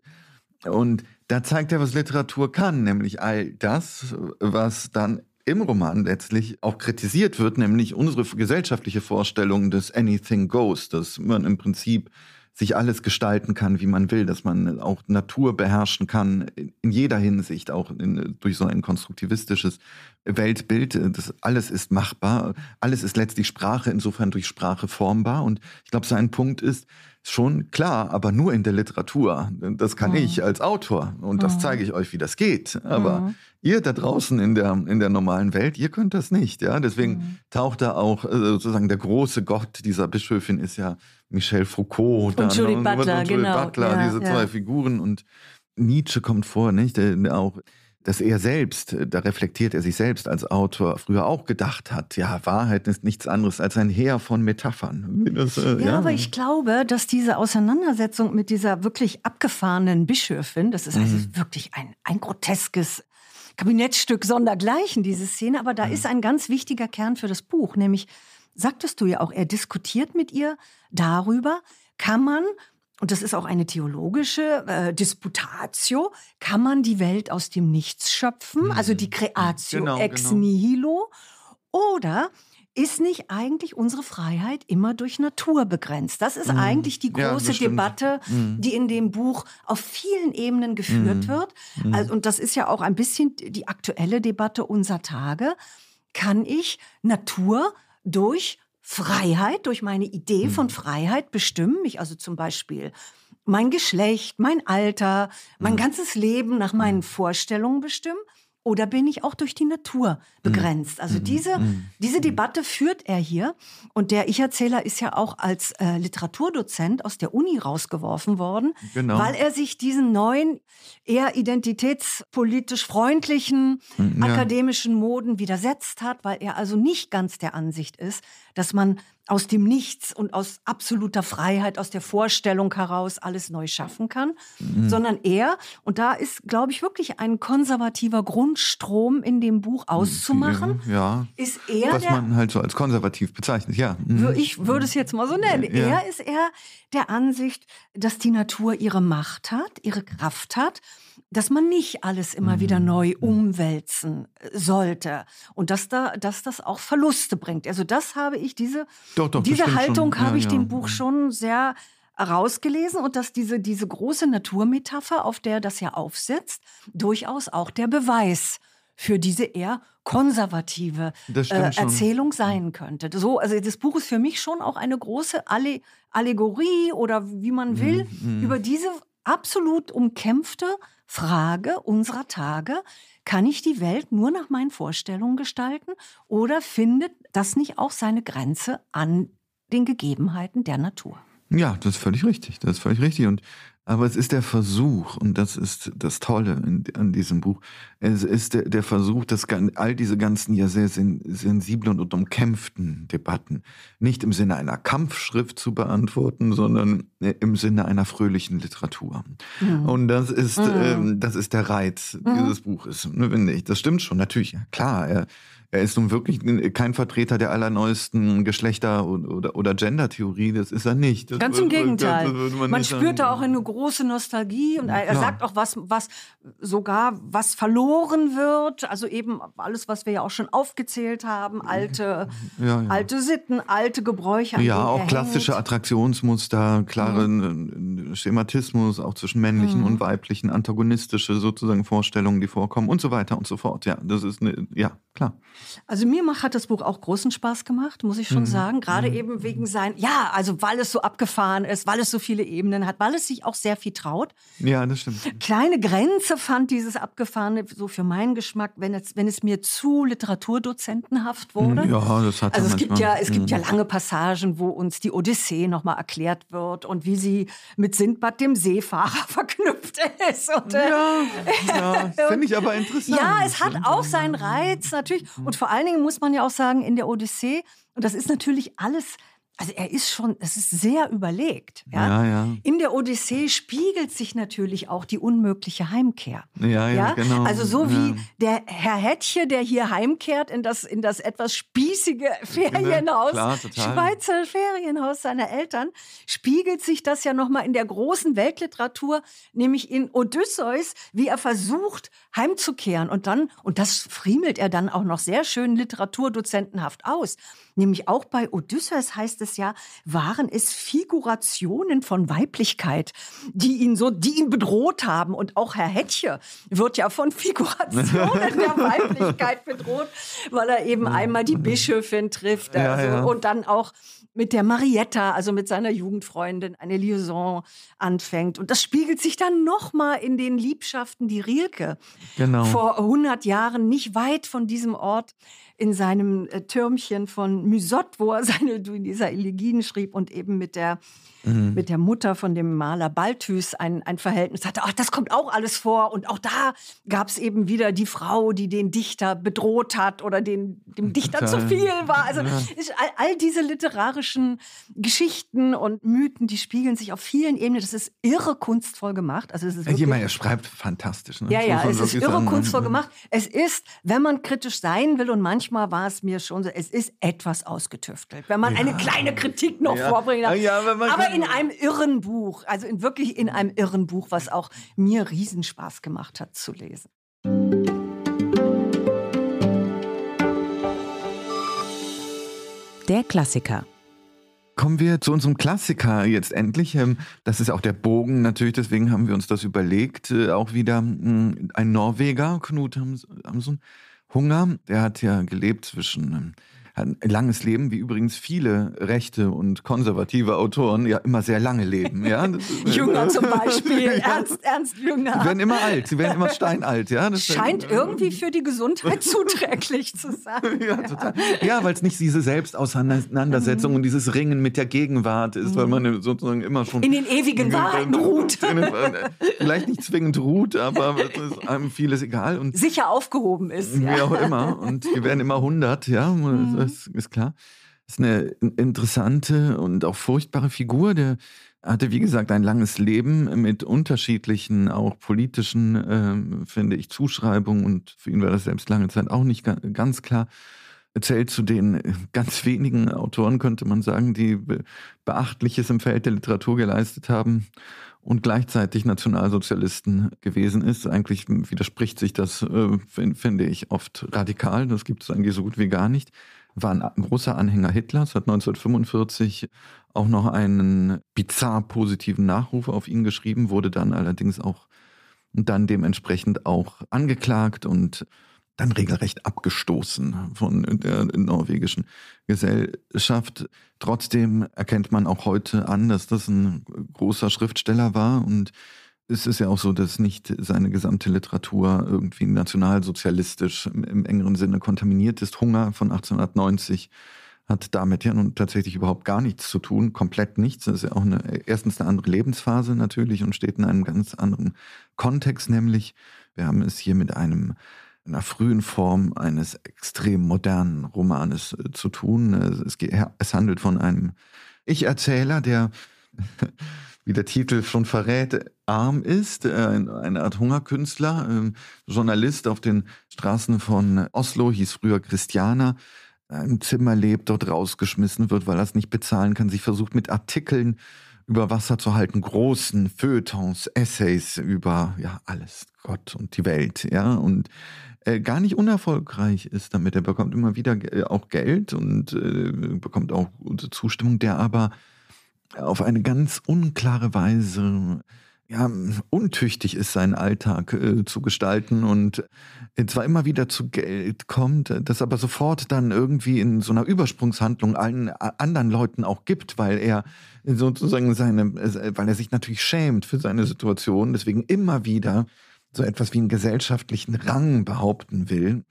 Und da zeigt er, was Literatur kann, nämlich all das, was dann im Roman letztlich auch kritisiert wird, nämlich unsere gesellschaftliche Vorstellung des Anything Goes, dass man im Prinzip sich alles gestalten kann, wie man will, dass man auch Natur beherrschen kann, in jeder Hinsicht, auch in, durch so ein konstruktivistisches Weltbild. Das alles ist machbar, alles ist letztlich Sprache, insofern durch Sprache formbar. Und ich glaube, sein Punkt ist schon klar, aber nur in der Literatur. Das kann mhm. ich als Autor und das mhm. zeige ich euch, wie das geht. Aber mhm. ihr da draußen in der, in der normalen Welt, ihr könnt das nicht. Ja, deswegen taucht da auch äh, sozusagen der große Gott dieser Bischöfin ist ja Michel Foucault. Und Julie ne? Butler, und Julie genau. Butler, ja, diese ja. zwei Figuren und Nietzsche kommt vor, nicht? Der, auch dass er selbst, da reflektiert er sich selbst als Autor, früher auch gedacht hat, ja, Wahrheit ist nichts anderes als ein Heer von Metaphern. Das, äh, ja, ja, aber ich glaube, dass diese Auseinandersetzung mit dieser wirklich abgefahrenen Bischöfin, das ist also mhm. wirklich ein, ein groteskes Kabinettstück sondergleichen, diese Szene, aber da mhm. ist ein ganz wichtiger Kern für das Buch, nämlich sagtest du ja auch, er diskutiert mit ihr darüber, kann man, und das ist auch eine theologische äh, Disputatio, kann man die Welt aus dem Nichts schöpfen, mhm. also die Creatio genau, ex genau. nihilo, oder ist nicht eigentlich unsere Freiheit immer durch Natur begrenzt? Das ist mhm. eigentlich die große ja, Debatte, mhm. die in dem Buch auf vielen Ebenen geführt mhm. wird. Mhm. Also, und das ist ja auch ein bisschen die aktuelle Debatte unserer Tage. Kann ich Natur durch Freiheit, durch meine Idee mhm. von Freiheit bestimmen, mich also zum Beispiel mein Geschlecht, mein Alter, mein mhm. ganzes Leben nach meinen Vorstellungen bestimmen? Oder bin ich auch durch die Natur begrenzt? Also mhm. diese, mhm. diese Debatte führt er hier. Und der Ich-Erzähler ist ja auch als äh, Literaturdozent aus der Uni rausgeworfen worden, genau. weil er sich diesen neuen, eher identitätspolitisch freundlichen mhm, ja. akademischen Moden widersetzt hat, weil er also nicht ganz der Ansicht ist, dass man aus dem Nichts und aus absoluter Freiheit, aus der Vorstellung heraus alles neu schaffen kann, mhm. sondern er, und da ist, glaube ich, wirklich ein konservativer Grundstrom in dem Buch auszumachen, ja. ist er. Was der, man halt so als konservativ bezeichnet, ja. Mhm. Ich würde es jetzt mal so nennen. Ja. Er ist eher der Ansicht, dass die Natur ihre Macht hat, ihre Kraft hat dass man nicht alles immer mhm. wieder neu mhm. umwälzen äh, sollte und dass da, dass das auch Verluste bringt. Also das habe ich diese, doch, doch, diese Haltung schon. habe ja, ich ja. dem Buch mhm. schon sehr herausgelesen und dass diese, diese große Naturmetapher, auf der das ja aufsetzt, durchaus auch der Beweis für diese eher konservative äh, Erzählung sein könnte. So, also das Buch ist für mich schon auch eine große Alle Allegorie oder wie man will mhm. über diese absolut umkämpfte Frage unserer Tage. Kann ich die Welt nur nach meinen Vorstellungen gestalten oder findet das nicht auch seine Grenze an den Gegebenheiten der Natur? Ja, das ist völlig richtig. Das ist völlig richtig. Und aber es ist der Versuch, und das ist das Tolle in, an diesem Buch, es ist der, der Versuch, dass all diese ganzen ja sehr sen, sensiblen und umkämpften Debatten nicht im Sinne einer Kampfschrift zu beantworten, sondern äh, im Sinne einer fröhlichen Literatur. Mhm. Und das ist, mhm. ähm, das ist der Reiz mhm. dieses Buches, finde ich. Das stimmt schon, natürlich, ja, klar. Er, er ist nun wirklich kein Vertreter der allerneuesten Geschlechter- oder, oder Gender-Theorie, das ist er nicht. Das Ganz im Gegenteil. man, man spürt da auch eine große Nostalgie und er, er sagt auch was, was sogar was verloren wird. Also eben alles, was wir ja auch schon aufgezählt haben, alte, ja, ja. alte Sitten, alte Gebräuche. Ja, auch klassische hängt. Attraktionsmuster, klaren mhm. Schematismus, auch zwischen männlichen mhm. und weiblichen, antagonistische sozusagen Vorstellungen, die vorkommen und so weiter und so fort. Ja, das ist eine, ja, klar. Also mir hat das Buch auch großen Spaß gemacht, muss ich schon mhm. sagen. Gerade mhm. eben wegen sein, ja, also weil es so abgefahren ist, weil es so viele Ebenen hat, weil es sich auch sehr viel traut. Ja, das stimmt. Kleine Grenze fand dieses Abgefahrene so für meinen Geschmack, wenn es, wenn es mir zu literaturdozentenhaft wurde. Mhm, ja, das hat Also es gibt ja, es gibt ja mhm. lange Passagen, wo uns die Odyssee nochmal erklärt wird und wie sie mit Sindbad dem Seefahrer [laughs] verknüpft ist. Und, ja, ja [laughs] finde ich aber interessant. Ja, es hat auch seinen Reiz natürlich. Und vor allen Dingen muss man ja auch sagen, in der Odyssee, und das ist natürlich alles also er ist schon, es ist sehr überlegt. Ja? ja? Ja, In der Odyssee spiegelt sich natürlich auch die unmögliche Heimkehr. Ja, ja, ja? genau. Also so wie der Herr Hettche, der hier heimkehrt in das, in das etwas spießige Ferienhaus, Klar, Schweizer Ferienhaus seiner Eltern, spiegelt sich das ja nochmal in der großen Weltliteratur, nämlich in Odysseus, wie er versucht, heimzukehren. Und dann, und das friemelt er dann auch noch sehr schön literaturdozentenhaft aus. Nämlich auch bei Odysseus heißt es ja, waren es Figurationen von Weiblichkeit, die ihn so, die ihn bedroht haben. Und auch Herr Hettche wird ja von Figurationen der [laughs] Weiblichkeit bedroht, weil er eben einmal die Bischöfin trifft also, ja, ja. und dann auch mit der Marietta, also mit seiner Jugendfreundin, eine Liaison anfängt. Und das spiegelt sich dann nochmal in den Liebschaften, die Rilke genau. vor 100 Jahren nicht weit von diesem Ort in seinem äh, Türmchen von Mysot, wo er [laughs] seine Duinisa Elegien schrieb und eben mit der mhm. mit der Mutter von dem Maler Balthus ein, ein Verhältnis hatte. Ach, das kommt auch alles vor. Und auch da gab es eben wieder die Frau, die den Dichter bedroht hat oder den, dem Dichter Total. zu viel war. Also ja. all, all, diese literarischen Geschichten und Mythen, die spiegeln sich auf vielen Ebenen. Das ist irre kunstvoll gemacht. Also es ist wirklich, Jemand, er schreibt fantastisch. Ne? Ja, ja, es ist irre sagen. kunstvoll gemacht. Es ist, wenn man kritisch sein will, und manchmal war es mir schon so, es ist etwas ausgetüftelt. Wenn man ja. eine kleine Kritik noch ja. vorbringt. Ja, aber in einem irren Buch, also in wirklich in einem irren Buch, was auch mir Riesenspaß gemacht hat zu lesen. Der Klassiker. Kommen wir zu unserem Klassiker jetzt endlich. Ähm, das ist auch der Bogen natürlich, deswegen haben wir uns das überlegt. Äh, auch wieder hm, ein Norweger, Knut Hamsun Hunger. Der hat ja gelebt zwischen ähm, ein langes Leben, wie übrigens viele rechte und konservative Autoren ja immer sehr lange leben. Ja? [laughs] Jünger zum Beispiel, [laughs] ja. Ernst, Ernst Jünger. Sie werden immer alt, sie werden immer steinalt. Ja? Das Scheint ist, irgendwie [laughs] für die Gesundheit zuträglich zu sein. Ja, total. ja weil es nicht diese Selbstauseinandersetzung mhm. und dieses Ringen mit der Gegenwart ist, mhm. weil man sozusagen immer schon... In den ewigen Wahrheiten ruht. vielleicht nicht zwingend ruht, aber es ist einem vieles egal. Und Sicher aufgehoben ist. Wie auch immer. Und wir werden immer 100, ja. Mhm das ist klar. Ist eine interessante und auch furchtbare Figur. Der hatte, wie gesagt, ein langes Leben mit unterschiedlichen, auch politischen, äh, finde ich, Zuschreibungen. Und für ihn war das selbst lange Zeit auch nicht ganz klar. Er zählt zu den ganz wenigen Autoren, könnte man sagen, die Beachtliches im Feld der Literatur geleistet haben und gleichzeitig Nationalsozialisten gewesen ist. Eigentlich widerspricht sich das, äh, finde ich, oft radikal. Das gibt es eigentlich so gut wie gar nicht war ein großer Anhänger Hitlers, hat 1945 auch noch einen bizarr positiven Nachruf auf ihn geschrieben, wurde dann allerdings auch dann dementsprechend auch angeklagt und dann regelrecht abgestoßen von der norwegischen Gesellschaft. Trotzdem erkennt man auch heute an, dass das ein großer Schriftsteller war und es ist ja auch so, dass nicht seine gesamte Literatur irgendwie nationalsozialistisch im, im engeren Sinne kontaminiert ist. Hunger von 1890 hat damit ja nun tatsächlich überhaupt gar nichts zu tun, komplett nichts. Das ist ja auch eine, erstens eine andere Lebensphase natürlich und steht in einem ganz anderen Kontext, nämlich wir haben es hier mit einem einer frühen Form eines extrem modernen Romanes äh, zu tun. Es, es handelt von einem Ich-Erzähler, der, [laughs] wie der Titel schon verrät, arm ist, äh, eine Art Hungerkünstler, äh, Journalist auf den Straßen von Oslo, hieß früher Christianer, im Zimmer lebt, dort rausgeschmissen wird, weil er es nicht bezahlen kann, sich versucht mit Artikeln über Wasser zu halten, großen Feuilletons, Essays über ja alles, Gott und die Welt, ja und äh, gar nicht unerfolgreich ist damit. Er bekommt immer wieder äh, auch Geld und äh, bekommt auch Zustimmung, der aber auf eine ganz unklare Weise ja, untüchtig ist, seinen Alltag äh, zu gestalten und zwar immer wieder zu Geld kommt, das aber sofort dann irgendwie in so einer Übersprungshandlung allen anderen Leuten auch gibt, weil er sozusagen seine, äh, weil er sich natürlich schämt für seine Situation, deswegen immer wieder so etwas wie einen gesellschaftlichen Rang behaupten will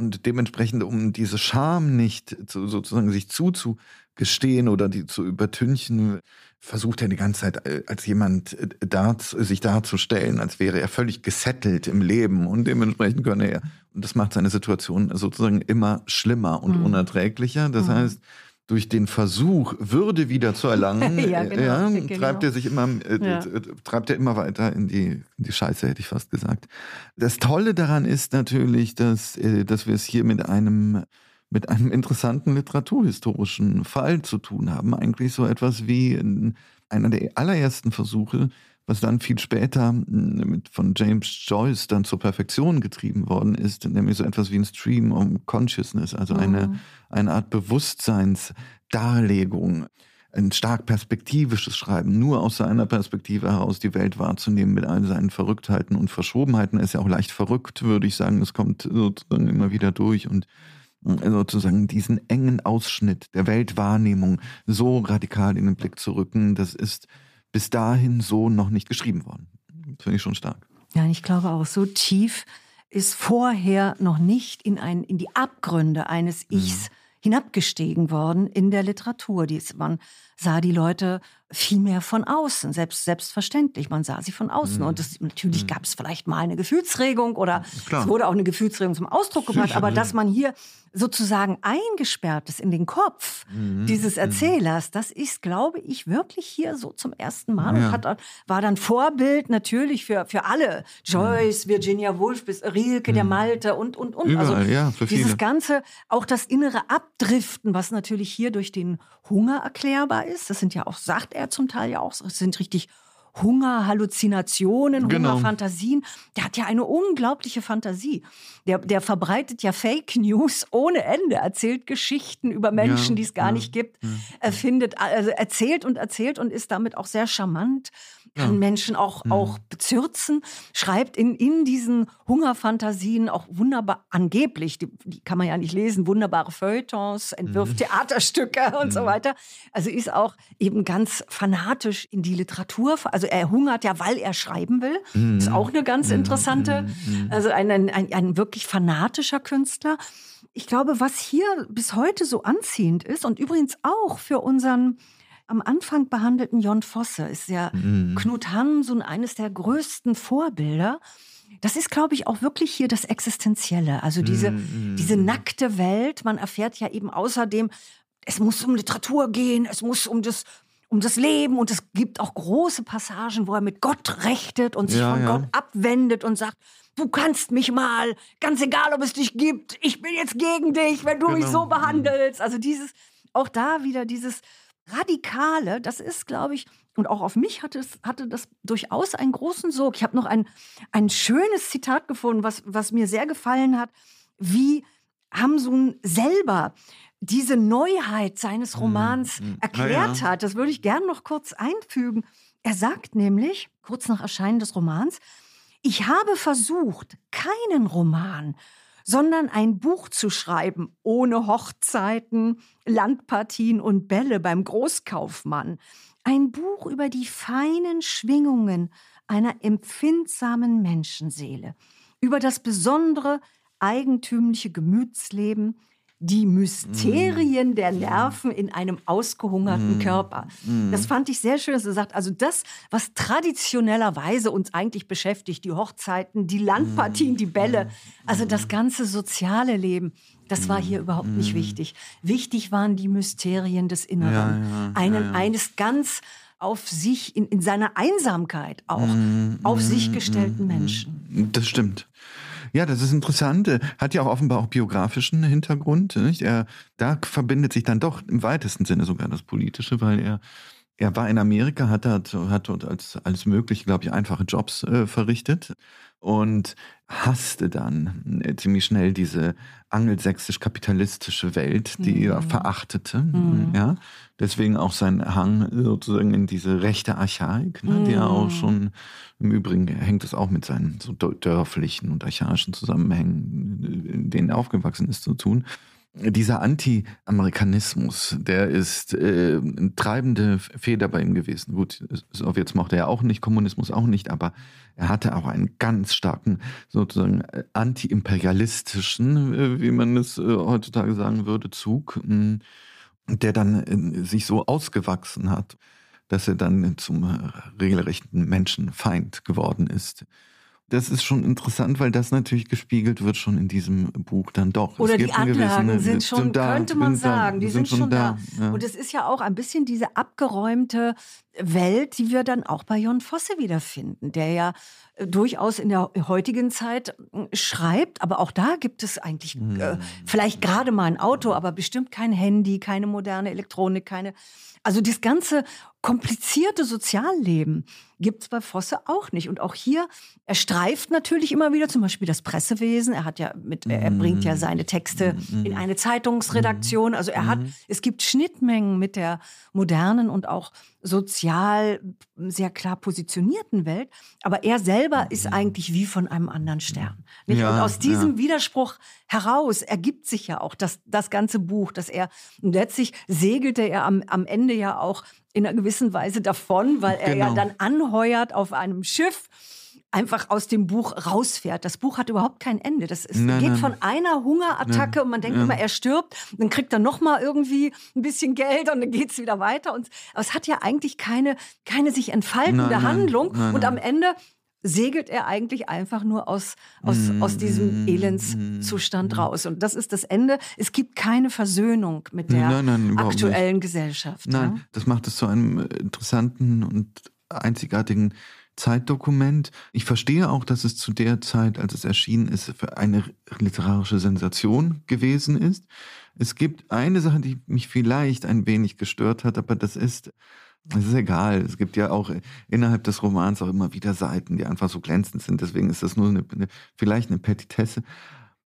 und dementsprechend, um diese Scham nicht zu, sozusagen sich zuzugestehen oder die zu übertünchen, versucht er die ganze Zeit äh, als jemand äh, dar, sich darzustellen, als wäre er völlig gesettelt im Leben und dementsprechend könne er, und das macht seine Situation sozusagen immer schlimmer und mhm. unerträglicher. Das mhm. heißt, durch den Versuch, Würde wieder zu erlangen, [laughs] ja, genau, ja, genau. treibt er sich immer, äh, ja. treibt er immer weiter in die, in die Scheiße, hätte ich fast gesagt. Das Tolle daran ist natürlich, dass, äh, dass wir es hier mit einem, mit einem interessanten literaturhistorischen Fall zu tun haben. Eigentlich so etwas wie einer der allerersten Versuche, was dann viel später mit, von James Joyce dann zur Perfektion getrieben worden ist, nämlich so etwas wie ein Stream of Consciousness, also eine, mhm. eine Art Bewusstseinsdarlegung, ein stark perspektivisches Schreiben, nur aus seiner Perspektive heraus die Welt wahrzunehmen mit all seinen Verrücktheiten und Verschobenheiten. Er ist ja auch leicht verrückt, würde ich sagen. Es kommt sozusagen immer wieder durch und sozusagen diesen engen Ausschnitt der Weltwahrnehmung so radikal in den Blick zu rücken, das ist bis dahin so noch nicht geschrieben worden. Das finde ich schon stark. Ja, ich glaube auch, so tief ist vorher noch nicht in, ein, in die Abgründe eines Ichs mhm. hinabgestiegen worden in der Literatur. Dies, man sah die Leute viel mehr von außen, selbst, selbstverständlich. Man sah sie von außen. Mhm. Und das, natürlich mhm. gab es vielleicht mal eine Gefühlsregung oder es wurde auch eine Gefühlsregung zum Ausdruck gebracht. Aber dass man hier sozusagen eingesperrt ist in den Kopf mhm. dieses mhm. Erzählers, das ist, glaube ich, wirklich hier so zum ersten Mal ja. und hat, war dann Vorbild natürlich für, für alle. Joyce, mhm. Virginia Woolf bis Rilke, der mhm. Malte und, und, und. Überall, also ja, dieses ganze, auch das innere Abdriften, was natürlich hier durch den Hunger erklärbar ist. Das sind ja auch, sagt er zum Teil ja auch, es sind richtig Hunger, Halluzinationen, genau. Hungerfantasien. Der hat ja eine unglaubliche Fantasie. Der, der verbreitet ja Fake News ohne Ende, erzählt Geschichten über Menschen, ja, die es gar ja, nicht gibt, ja. erfindet, also erzählt und erzählt und ist damit auch sehr charmant kann ja. Menschen auch, mhm. auch bezürzen, schreibt in, in diesen Hungerfantasien auch wunderbar, angeblich, die, die kann man ja nicht lesen, wunderbare Feuilletons, entwirft mhm. Theaterstücke und mhm. so weiter. Also ist auch eben ganz fanatisch in die Literatur, also er hungert ja, weil er schreiben will. Mhm. Ist auch eine ganz mhm. interessante, mhm. also ein, ein, ein, ein wirklich fanatischer Künstler. Ich glaube, was hier bis heute so anziehend ist und übrigens auch für unseren am Anfang behandelten Jon Fosse ist ja mhm. Knut Hamsun eines der größten Vorbilder. Das ist, glaube ich, auch wirklich hier das Existenzielle. Also diese, mm, diese nackte Welt. Man erfährt ja eben außerdem, es muss um Literatur gehen, es muss um das, um das Leben und es gibt auch große Passagen, wo er mit Gott rechtet und sich ja, von ja. Gott abwendet und sagt, du kannst mich mal, ganz egal, ob es dich gibt, ich bin jetzt gegen dich, wenn du genau. mich so behandelst. Also dieses, auch da wieder dieses Radikale, das ist, glaube ich, und auch auf mich hatte, es, hatte das durchaus einen großen Sog. Ich habe noch ein, ein schönes Zitat gefunden, was, was mir sehr gefallen hat, wie Hamsun selber diese Neuheit seines hm, Romans mm, erklärt ja. hat. Das würde ich gerne noch kurz einfügen. Er sagt nämlich, kurz nach Erscheinen des Romans, ich habe versucht, keinen Roman sondern ein Buch zu schreiben, ohne Hochzeiten, Landpartien und Bälle beim Großkaufmann. Ein Buch über die feinen Schwingungen einer empfindsamen Menschenseele, über das besondere, eigentümliche Gemütsleben, die Mysterien mm. der Nerven in einem ausgehungerten mm. Körper. Mm. Das fand ich sehr schön, dass er sagt, also das, was traditionellerweise uns eigentlich beschäftigt, die Hochzeiten, die Landpartien, die Bälle, also das ganze soziale Leben, das war hier überhaupt nicht wichtig. Wichtig waren die Mysterien des Inneren. Ja, ja, Einen, ja, eines ganz auf sich, in, in seiner Einsamkeit auch, auf sich gestellten Menschen. Das stimmt. Ja, das ist interessant. Hat ja auch offenbar auch biografischen Hintergrund. Nicht? Er, da verbindet sich dann doch im weitesten Sinne sogar das Politische, weil er er war in Amerika, hat dort, hat dort als alles mögliche, glaube ich, einfache Jobs äh, verrichtet und hasste dann äh, ziemlich schnell diese angelsächsisch-kapitalistische Welt, die mhm. er verachtete. Mhm. Ja, deswegen auch sein Hang sozusagen in diese rechte Archaik, ne, mhm. die er auch schon im Übrigen hängt es auch mit seinen so dörflichen und archaischen Zusammenhängen, in denen er aufgewachsen ist, zu tun dieser Anti-Amerikanismus, der ist äh, eine treibende Feder bei ihm gewesen. Gut, Sowjets mochte er auch nicht, Kommunismus auch nicht, aber er hatte auch einen ganz starken, sozusagen äh, anti-imperialistischen, äh, wie man es äh, heutzutage sagen würde, Zug, mh, der dann sich so ausgewachsen hat, dass er dann zum regelrechten Menschenfeind geworden ist das ist schon interessant, weil das natürlich gespiegelt wird schon in diesem Buch dann doch. Oder die Anlagen gewisse, sind schon, sind da, könnte man sagen, da, die sind, sind, schon da. da. Ja. Und es ist ja auch ein bisschen diese abgeräumte Welt, die wir dann auch bei Jon Fosse wiederfinden, der ja äh, durchaus in der heutigen Zeit äh, schreibt, aber auch da gibt es eigentlich hm. äh, vielleicht gerade mal ein Auto, aber bestimmt kein Handy, keine moderne Elektronik, keine also das ganze komplizierte Sozialleben gibt es bei Fosse auch nicht. Und auch hier, er streift natürlich immer wieder zum Beispiel das Pressewesen. Er hat ja mit, er bringt ja seine Texte in eine Zeitungsredaktion. Also er hat, es gibt Schnittmengen mit der modernen und auch sozial sehr klar positionierten Welt. Aber er selber ist eigentlich wie von einem anderen Stern. Ja, und aus diesem ja. Widerspruch heraus ergibt sich ja auch das, das ganze Buch, dass er, und letztlich segelte er am, am Ende ja auch in einer gewissen Weise davon, weil er genau. ja dann anheuert auf einem Schiff einfach aus dem Buch rausfährt. Das Buch hat überhaupt kein Ende. Das ist, nein, geht nein. von einer Hungerattacke nein. und man denkt immer, er stirbt. Dann kriegt er noch mal irgendwie ein bisschen Geld und dann geht's wieder weiter. Und, aber es hat ja eigentlich keine, keine sich entfaltende Handlung. Und am Ende segelt er eigentlich einfach nur aus, aus, mm, aus diesem Elendszustand mm, raus. Und das ist das Ende. Es gibt keine Versöhnung mit der nein, nein, aktuellen nicht. Gesellschaft. Nein, ja? das macht es zu einem interessanten und einzigartigen Zeitdokument. Ich verstehe auch, dass es zu der Zeit, als es erschienen ist, für eine literarische Sensation gewesen ist. Es gibt eine Sache, die mich vielleicht ein wenig gestört hat, aber das ist, es ist egal. Es gibt ja auch innerhalb des Romans auch immer wieder Seiten, die einfach so glänzend sind. Deswegen ist das nur eine, eine, vielleicht eine Petitesse.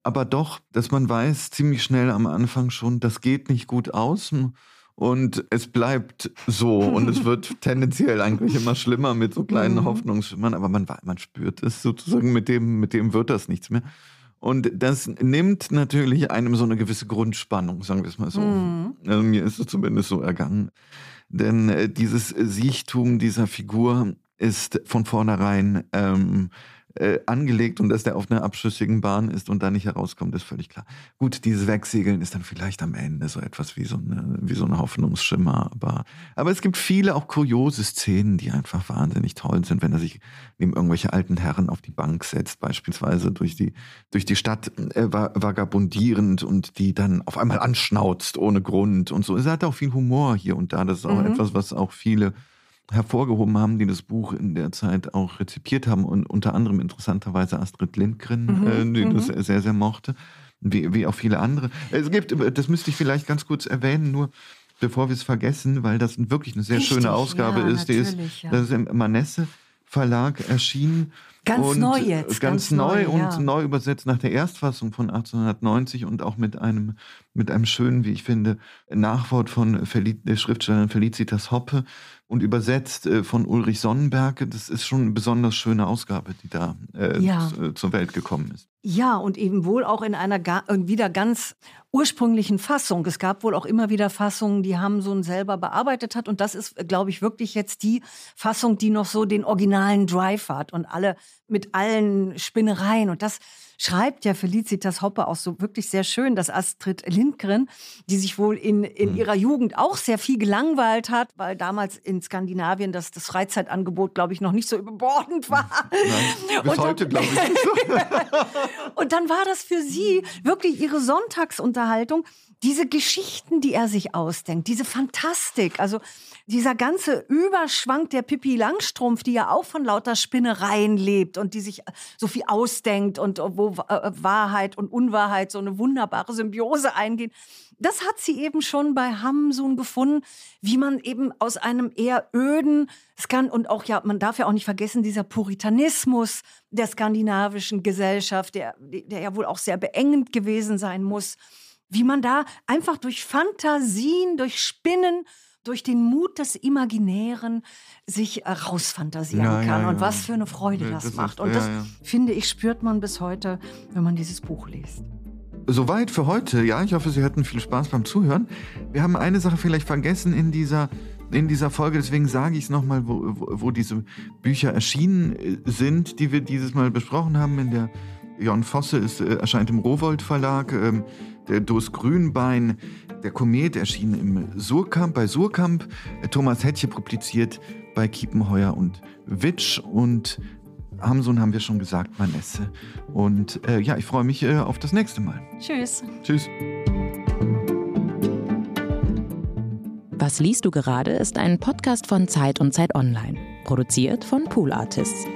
Aber doch, dass man weiß ziemlich schnell am Anfang schon, das geht nicht gut aus und es bleibt so und es wird [laughs] tendenziell eigentlich immer schlimmer mit so kleinen mhm. Hoffnungsschimmern, aber man, man spürt es sozusagen, mit dem, mit dem wird das nichts mehr. Und das nimmt natürlich einem so eine gewisse Grundspannung, sagen wir es mal so. Mhm. Also mir ist es zumindest so ergangen. Denn äh, dieses Siechtum dieser Figur ist von vornherein ähm, äh, angelegt und dass der auf einer abschüssigen Bahn ist und da nicht herauskommt, ist völlig klar. Gut, dieses Wegsegeln ist dann vielleicht am Ende so etwas wie so eine, wie so ein Hoffnungsschimmer, aber, aber es gibt viele auch kuriose Szenen, die einfach wahnsinnig toll sind, wenn er sich neben irgendwelche alten Herren auf die Bank setzt, beispielsweise durch die, durch die Stadt äh, vagabundierend und die dann auf einmal anschnauzt ohne Grund und so. Es hat auch viel Humor hier und da. Das ist auch mhm. etwas, was auch viele hervorgehoben haben, die das Buch in der Zeit auch rezipiert haben und unter anderem interessanterweise Astrid Lindgren, mhm, äh, die mhm. das sehr, sehr mochte, wie, wie auch viele andere. Es gibt, das müsste ich vielleicht ganz kurz erwähnen, nur bevor wir es vergessen, weil das wirklich eine sehr Richtig, schöne Ausgabe ja, ist. Die ist, ja. Das ist im Manesse Verlag erschienen. Ganz und neu jetzt. Ganz, ganz neu, neu und ja. neu übersetzt nach der Erstfassung von 1890 und auch mit einem, mit einem schönen, wie ich finde, Nachwort von Fel der Schriftstellerin Felicitas Hoppe und übersetzt äh, von Ulrich Sonnenberg. Das ist schon eine besonders schöne Ausgabe, die da äh, ja. zur Welt gekommen ist. Ja, und eben wohl auch in einer wieder ganz ursprünglichen Fassung. Es gab wohl auch immer wieder Fassungen, die Hamsun selber bearbeitet hat. Und das ist, glaube ich, wirklich jetzt die Fassung, die noch so den originalen Drive hat und alle mit allen Spinnereien. Und das schreibt ja Felicitas Hoppe auch so wirklich sehr schön, dass Astrid Lindgren, die sich wohl in, in mhm. ihrer Jugend auch sehr viel gelangweilt hat, weil damals in Skandinavien das, das Freizeitangebot, glaube ich, noch nicht so überbordend war. Nein, bis und heute, glaube ich. [laughs] [laughs] und dann war das für sie wirklich ihre Sonntagsunterhaltung, diese Geschichten, die er sich ausdenkt, diese Fantastik, also dieser ganze Überschwang der Pippi Langstrumpf, die ja auch von lauter Spinnereien lebt und die sich so viel ausdenkt und wo äh, Wahrheit und Unwahrheit so eine wunderbare Symbiose eingehen. Das hat sie eben schon bei Hamsun gefunden, wie man eben aus einem eher öden, es kann und auch ja, man darf ja auch nicht vergessen, dieser Puritanismus der skandinavischen Gesellschaft, der, der ja wohl auch sehr beengend gewesen sein muss, wie man da einfach durch Fantasien, durch Spinnen, durch den Mut des Imaginären sich rausfantasieren ja, kann ja, und was für eine Freude das, das macht. Ist, und das, finde ich, spürt man bis heute, wenn man dieses Buch liest. Soweit für heute. Ja, ich hoffe, Sie hatten viel Spaß beim Zuhören. Wir haben eine Sache vielleicht vergessen in dieser, in dieser Folge, deswegen sage ich es nochmal, wo, wo, wo diese Bücher erschienen äh, sind, die wir dieses Mal besprochen haben. In der Jon Fosse ist, äh, erscheint im Rowold Verlag. Ähm, der Dos Grünbein, der Komet erschien im Surkamp, bei Surkamp. Thomas Hettche publiziert bei Kiepenheuer und Witsch und Hamsun haben wir schon gesagt, Manesse. Und äh, ja, ich freue mich äh, auf das nächste Mal. Tschüss. Tschüss. Was liest du gerade ist ein Podcast von Zeit und Zeit Online, produziert von Pool Artists.